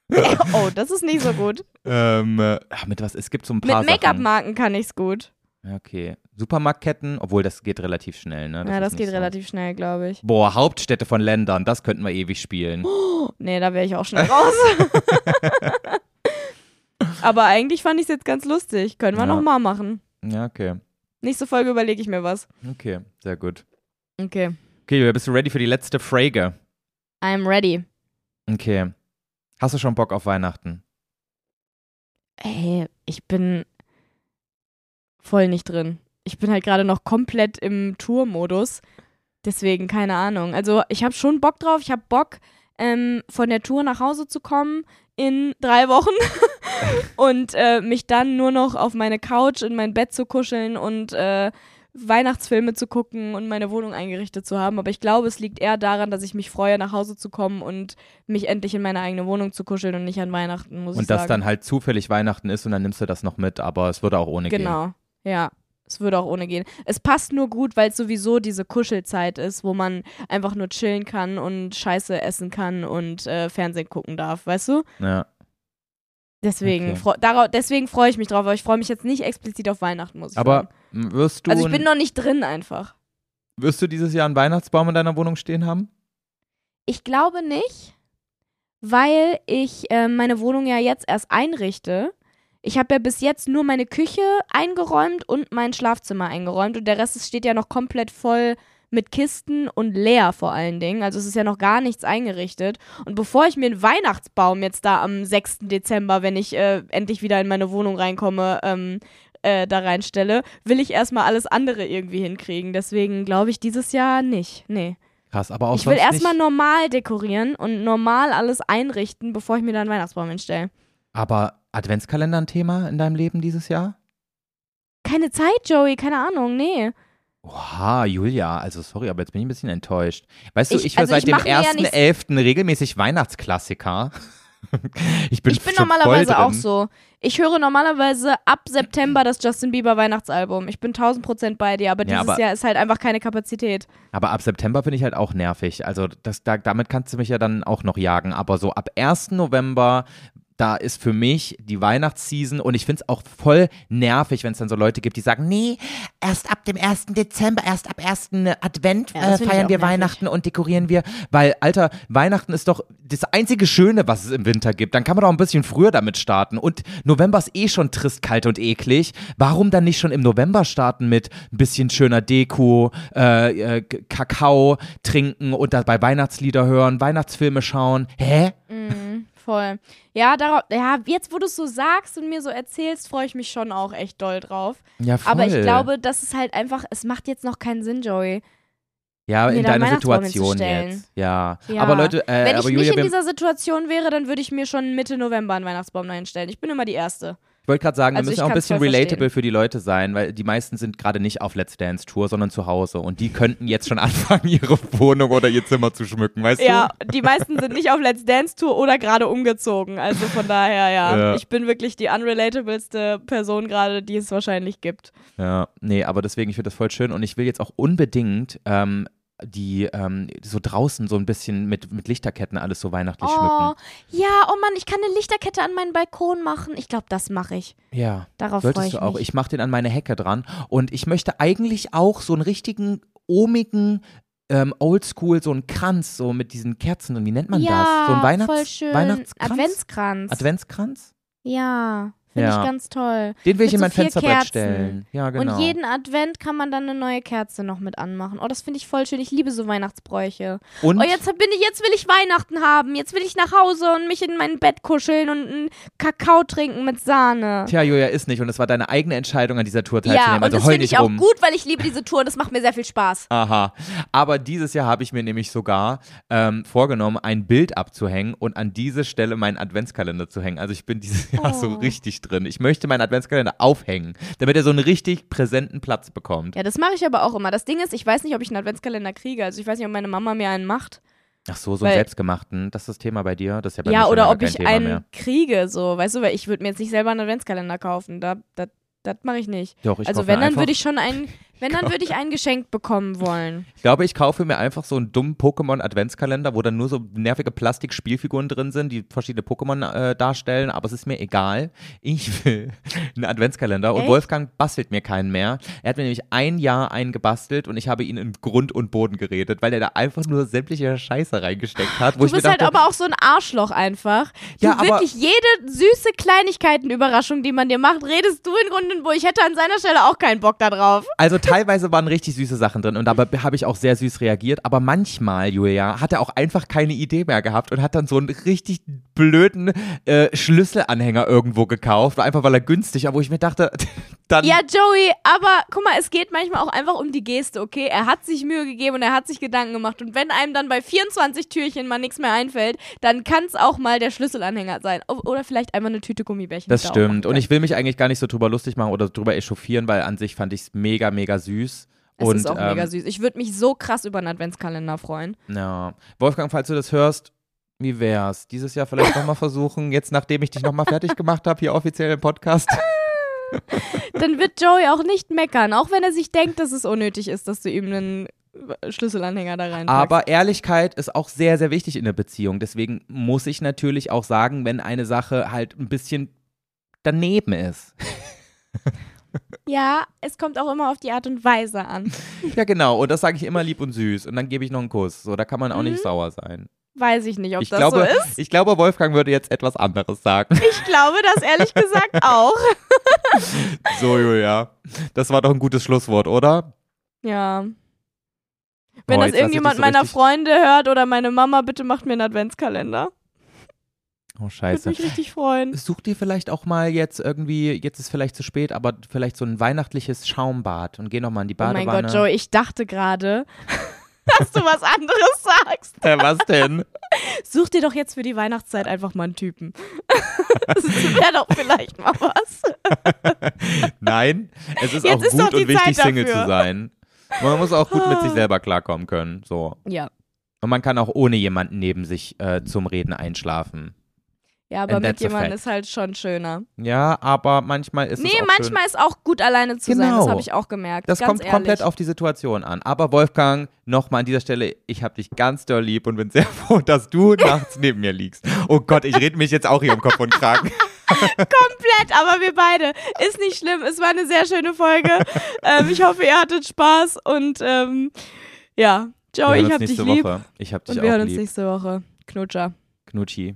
[LAUGHS] oh, das ist nicht so gut. Ähm, äh, mit was? Es gibt so ein paar Mit. Make-up-Marken kann ich's gut. Ja, Okay. Supermarktketten, obwohl das geht relativ schnell, ne? ja, ist das geht so. relativ schnell, glaube ich. Boah, Hauptstädte von Ländern, das könnten wir ewig spielen. [GASPS] Nee, da wäre ich auch schnell raus. [LAUGHS] Aber eigentlich fand ich es jetzt ganz lustig. Können wir Ja. noch mal machen. Ja, okay. Nächste Folge überlege ich mir was. Okay, sehr gut. Okay. Okay, Julia, bist du ready für die letzte Frage? I'm ready. Okay. Hast du schon Bock auf Weihnachten? Ey, ich bin voll nicht drin. Ich bin halt gerade noch komplett im Tour-Modus. Deswegen, keine Ahnung. Also, ich habe schon Bock drauf. Ich habe Bock, ähm, von der Tour nach Hause zu kommen in drei Wochen [LAUGHS] und äh, mich dann nur noch auf meine Couch in mein Bett zu kuscheln und äh, Weihnachtsfilme zu gucken und meine Wohnung eingerichtet zu haben. Aber ich glaube, es liegt eher daran, dass ich mich freue, nach Hause zu kommen und mich endlich in meine eigene Wohnung zu kuscheln und nicht an Weihnachten, muss ich Und sagen. dass dann halt zufällig Weihnachten ist und dann nimmst du das noch mit, aber es würde auch ohne gehen. Genau, ja. Es würde auch ohne gehen. Es passt nur gut, weil es sowieso diese Kuschelzeit ist, wo man einfach nur chillen kann und Scheiße essen kann und äh, Fernsehen gucken darf, weißt du? Ja. Deswegen, Okay. darauf, deswegen freue ich mich drauf, aber ich freue mich jetzt nicht explizit auf Weihnachten, muss ich Aber sagen. m, wirst du, Also ich bin noch nicht drin einfach. wirst du dieses Jahr einen Weihnachtsbaum in deiner Wohnung stehen haben? Ich glaube nicht, weil ich äh, meine Wohnung ja jetzt erst einrichte. Ich habe ja bis jetzt nur meine Küche eingeräumt und mein Schlafzimmer eingeräumt und der Rest steht ja noch komplett voll mit Kisten und leer vor allen Dingen. Also es ist ja noch gar nichts eingerichtet. Und bevor ich mir einen Weihnachtsbaum jetzt da am 6. Dezember, wenn ich äh, endlich wieder in meine Wohnung reinkomme, ähm, äh, da reinstelle, will ich erstmal alles andere irgendwie hinkriegen. Deswegen glaube ich dieses Jahr nicht. Nee. Krass, aber auch Ich will erstmal normal dekorieren und normal alles einrichten, bevor ich mir dann einen Weihnachtsbaum hinstelle. Aber Adventskalender ein Thema in deinem Leben dieses Jahr? Keine Zeit, Joey, keine Ahnung, nee. Oha, Julia, also sorry, aber jetzt bin ich ein bisschen enttäuscht. Weißt du, Ich- ich höre also seit ich dem mach mir ja nicht- 1.11. regelmäßig Weihnachtsklassiker. [LAUGHS] ich bin, ich bin normalerweise auch so. Ich höre normalerweise ab September das Justin Bieber Weihnachtsalbum. Ich bin 1000 Prozent bei dir, aber Ja, dieses aber- Jahr ist halt einfach keine Kapazität. Aber ab September finde ich halt auch nervig. Also das, da, damit kannst du mich ja dann auch noch jagen. Aber so ab 1. November, da ist für mich die Weihnachtsseason und ich finde es auch voll nervig, wenn es dann so Leute gibt, die sagen, nee, erst ab dem 1. Dezember, erst ab 1. Advent Ja, äh, feiern wir. Weihnachten und dekorieren wir. Weil, Alter, Weihnachten ist doch das einzige Schöne, was es im Winter gibt. Dann kann man doch ein bisschen früher damit starten. Und November ist eh schon trist, kalt und eklig. Warum dann nicht schon im November starten mit ein bisschen schöner Deko, äh, äh, Kakao trinken und dabei Weihnachtslieder hören, Weihnachtsfilme schauen? Hä? Mhm, voll. Ja, darauf, ja, jetzt wo du es so sagst und mir so erzählst, freue ich mich schon auch echt doll drauf. Ja, voll. Aber ich glaube, das ist halt einfach, es macht jetzt noch keinen Sinn, Joey. ja, in deiner Situation jetzt. Ja. Ja. Aber Leute, äh, Wenn aber ich Julia, nicht in dieser Situation wäre, dann würde ich mir schon Mitte November einen Weihnachtsbaum einstellen. Ich bin immer die Erste. Ich wollte gerade sagen, Also wir müssen auch ein bisschen relatable verstehen. für die Leute sein, weil die meisten sind gerade nicht auf Let's Dance Tour, sondern zu Hause und die könnten jetzt schon [LAUGHS] anfangen, ihre Wohnung oder ihr Zimmer zu schmücken, weißt Ja, du? die meisten sind nicht auf Let's Dance Tour oder gerade umgezogen. Also von daher, ja. Ja. Ich bin wirklich die unrelatableste Person gerade, die es wahrscheinlich gibt. Ja, nee, aber deswegen, ich finde das voll schön und ich will jetzt auch unbedingt ähm, die ähm, so draußen so ein bisschen mit, mit Lichterketten alles so weihnachtlich Oh, schmücken. ja, oh Mann, ich kann eine Lichterkette an meinen Balkon machen. Ich glaube, das mache ich. Ja, Darauf freue solltest ich du auch. mich. Ich mache den an meine Hecke dran und ich möchte eigentlich auch so einen richtigen, ohmigen ähm, Oldschool, so einen Kranz, so mit diesen Kerzen und wie nennt man ja, das? So ein Weihnachts voll schön. Weihnachtskranz? Adventskranz. Adventskranz? ja, finde Ja. ich ganz toll. Den will ich Mit in so mein vier Fensterbrett stellen. Ja, genau. Und jeden Advent kann man dann eine neue Kerze noch mit anmachen. Oh, das finde ich voll schön. Ich liebe so Weihnachtsbräuche. Und Oh, jetzt bin ich, jetzt will ich Weihnachten haben. Jetzt will ich nach Hause und mich in mein Bett kuscheln und einen Kakao trinken mit Sahne. Tja, Julia, ist nicht. Und es war deine eigene Entscheidung, an dieser Tour Ja, teilzunehmen. und also das heul finde ich auch rum. gut, weil ich liebe diese Tour und das macht mir sehr viel Spaß. [LAUGHS] Aha. Aber dieses Jahr habe ich mir nämlich sogar ähm, vorgenommen, ein Bild abzuhängen und an diese Stelle meinen Adventskalender zu hängen. Also ich bin dieses Jahr so Oh. richtig drin. Ich möchte meinen Adventskalender aufhängen, damit er so einen richtig präsenten Platz bekommt. Ja, das mache ich aber auch immer. Das Ding ist, ich weiß nicht, ob ich einen Adventskalender kriege. Also ich weiß nicht, ob meine Mama mir einen macht. Ach so, so einen selbstgemachten. Das ist das Thema bei dir. Das ist ja bei mir ja, schon oder ob ich Thema einen mehr. kriege, so, weißt du, weil ich würde mir jetzt nicht selber einen Adventskalender kaufen. Da, da, das mache ich nicht. Doch, ich also wenn, mir dann würde ich schon einen [LAUGHS] Wenn, dann würde ich einen geschenkt bekommen wollen. Ich glaube, ich kaufe mir einfach so einen dummen Pokémon-Adventskalender, wo dann nur so nervige Plastikspielfiguren drin sind, die verschiedene Pokémon äh, darstellen, aber es ist mir egal. Ich will einen Adventskalender und Echt? Wolfgang bastelt mir keinen mehr. Er hat mir nämlich ein Jahr einen gebastelt und ich habe ihn in Grund und Boden geredet, weil er da einfach nur sämtliche Scheiße reingesteckt hat. Wo Du bist halt dachte, aber auch so ein Arschloch einfach. Du Ja, aber- wirklich jede süße Kleinigkeiten-Überraschung, die man dir macht, redest du in Grund und Boden. Ich hätte an seiner Stelle auch keinen Bock da drauf. Also [LAUGHS] teilweise waren richtig süße Sachen drin und dabei habe ich auch sehr süß reagiert. Aber manchmal, Julia, hat er auch einfach keine Idee mehr gehabt und hat dann so einen richtig blöden äh, Schlüsselanhänger irgendwo gekauft, einfach weil er günstig war, wo ich mir dachte, [LAUGHS] dann Ja, Joey, aber guck mal, es geht manchmal auch einfach um die Geste, okay? Er hat sich Mühe gegeben und er hat sich Gedanken gemacht. Und wenn einem dann bei 24 Türchen mal nichts mehr einfällt, dann kann es auch mal der Schlüsselanhänger sein. Oder vielleicht einfach eine Tüte Gummibärchen. das da stimmt. Und ich will mich eigentlich gar nicht so drüber lustig machen oder drüber echauffieren, weil an sich fand ich es mega, mega süß. Es und, ist auch ähm, mega süß. Ich würde mich so krass über einen Adventskalender freuen. Ja. Wolfgang, falls du das hörst, wie wär's? Dieses Jahr vielleicht nochmal versuchen, jetzt nachdem ich dich nochmal fertig gemacht habe, hier offiziell im Podcast. [LAUGHS] Dann wird Joey auch nicht meckern, auch wenn er sich denkt, dass es unnötig ist, dass du ihm einen Schlüsselanhänger da reinpackst. Aber Ehrlichkeit ist auch sehr, sehr wichtig in der Beziehung. Deswegen muss ich natürlich auch sagen, wenn eine Sache halt ein bisschen daneben ist. [LAUGHS] ja, es kommt auch immer auf die Art und Weise an. Ja, genau. Und das sage ich immer lieb und süß. Und dann gebe ich noch einen Kuss. So, da kann man auch Mhm. nicht sauer sein. Weiß ich nicht, ob Ich das glaube, so ist. ich glaube, Wolfgang würde jetzt etwas anderes sagen. [LAUGHS] Ich glaube das ehrlich gesagt [LAUGHS] auch. so, Julia. Das war doch ein gutes Schlusswort, oder? Ja. Wenn Oh, das irgendjemand so meiner Freunde hört oder meine Mama, bitte macht mir einen Adventskalender. Oh, Würde scheiße. mich richtig freuen. Such dir vielleicht auch mal jetzt irgendwie, jetzt ist vielleicht zu spät, aber vielleicht so ein weihnachtliches Schaumbad und geh noch mal in die Oh mein Badewanne. Gott, Joey, ich dachte gerade, [LAUGHS] dass du was anderes sagst. Äh, was denn? Such dir doch jetzt für die Weihnachtszeit einfach mal einen Typen. [LAUGHS] das wäre doch vielleicht mal was. Nein, es ist Jetzt auch ist gut und wichtig, Zeit Single dafür. zu sein. Man muss auch gut mit sich selber klarkommen können. So. Ja. Und man kann auch ohne jemanden neben sich äh, zum Reden einschlafen. Ja, aber And mit jemandem ist halt schon schöner. Ja, aber manchmal ist es nee, manchmal schön. ist auch gut alleine zu sein, das Genau. habe ich auch gemerkt. Das kommt ehrlich. komplett auf die Situation an. Aber Wolfgang, nochmal an dieser Stelle, ich habe dich ganz doll lieb und bin sehr [LAUGHS] froh, dass du [LAUGHS] nachts neben mir liegst. Oh Gott, ich rede mich jetzt auch hier um Kopf und Kragen. [LAUGHS] komplett, aber wir beide. Ist nicht schlimm. Es war eine sehr schöne Folge. ähm, ich hoffe, ihr hattet Spaß und ähm, ja, hören ich hab dich lieb Woche. Ich hab dich und wir auch hören uns lieb. nächste Woche. Knutscher. Knutschi.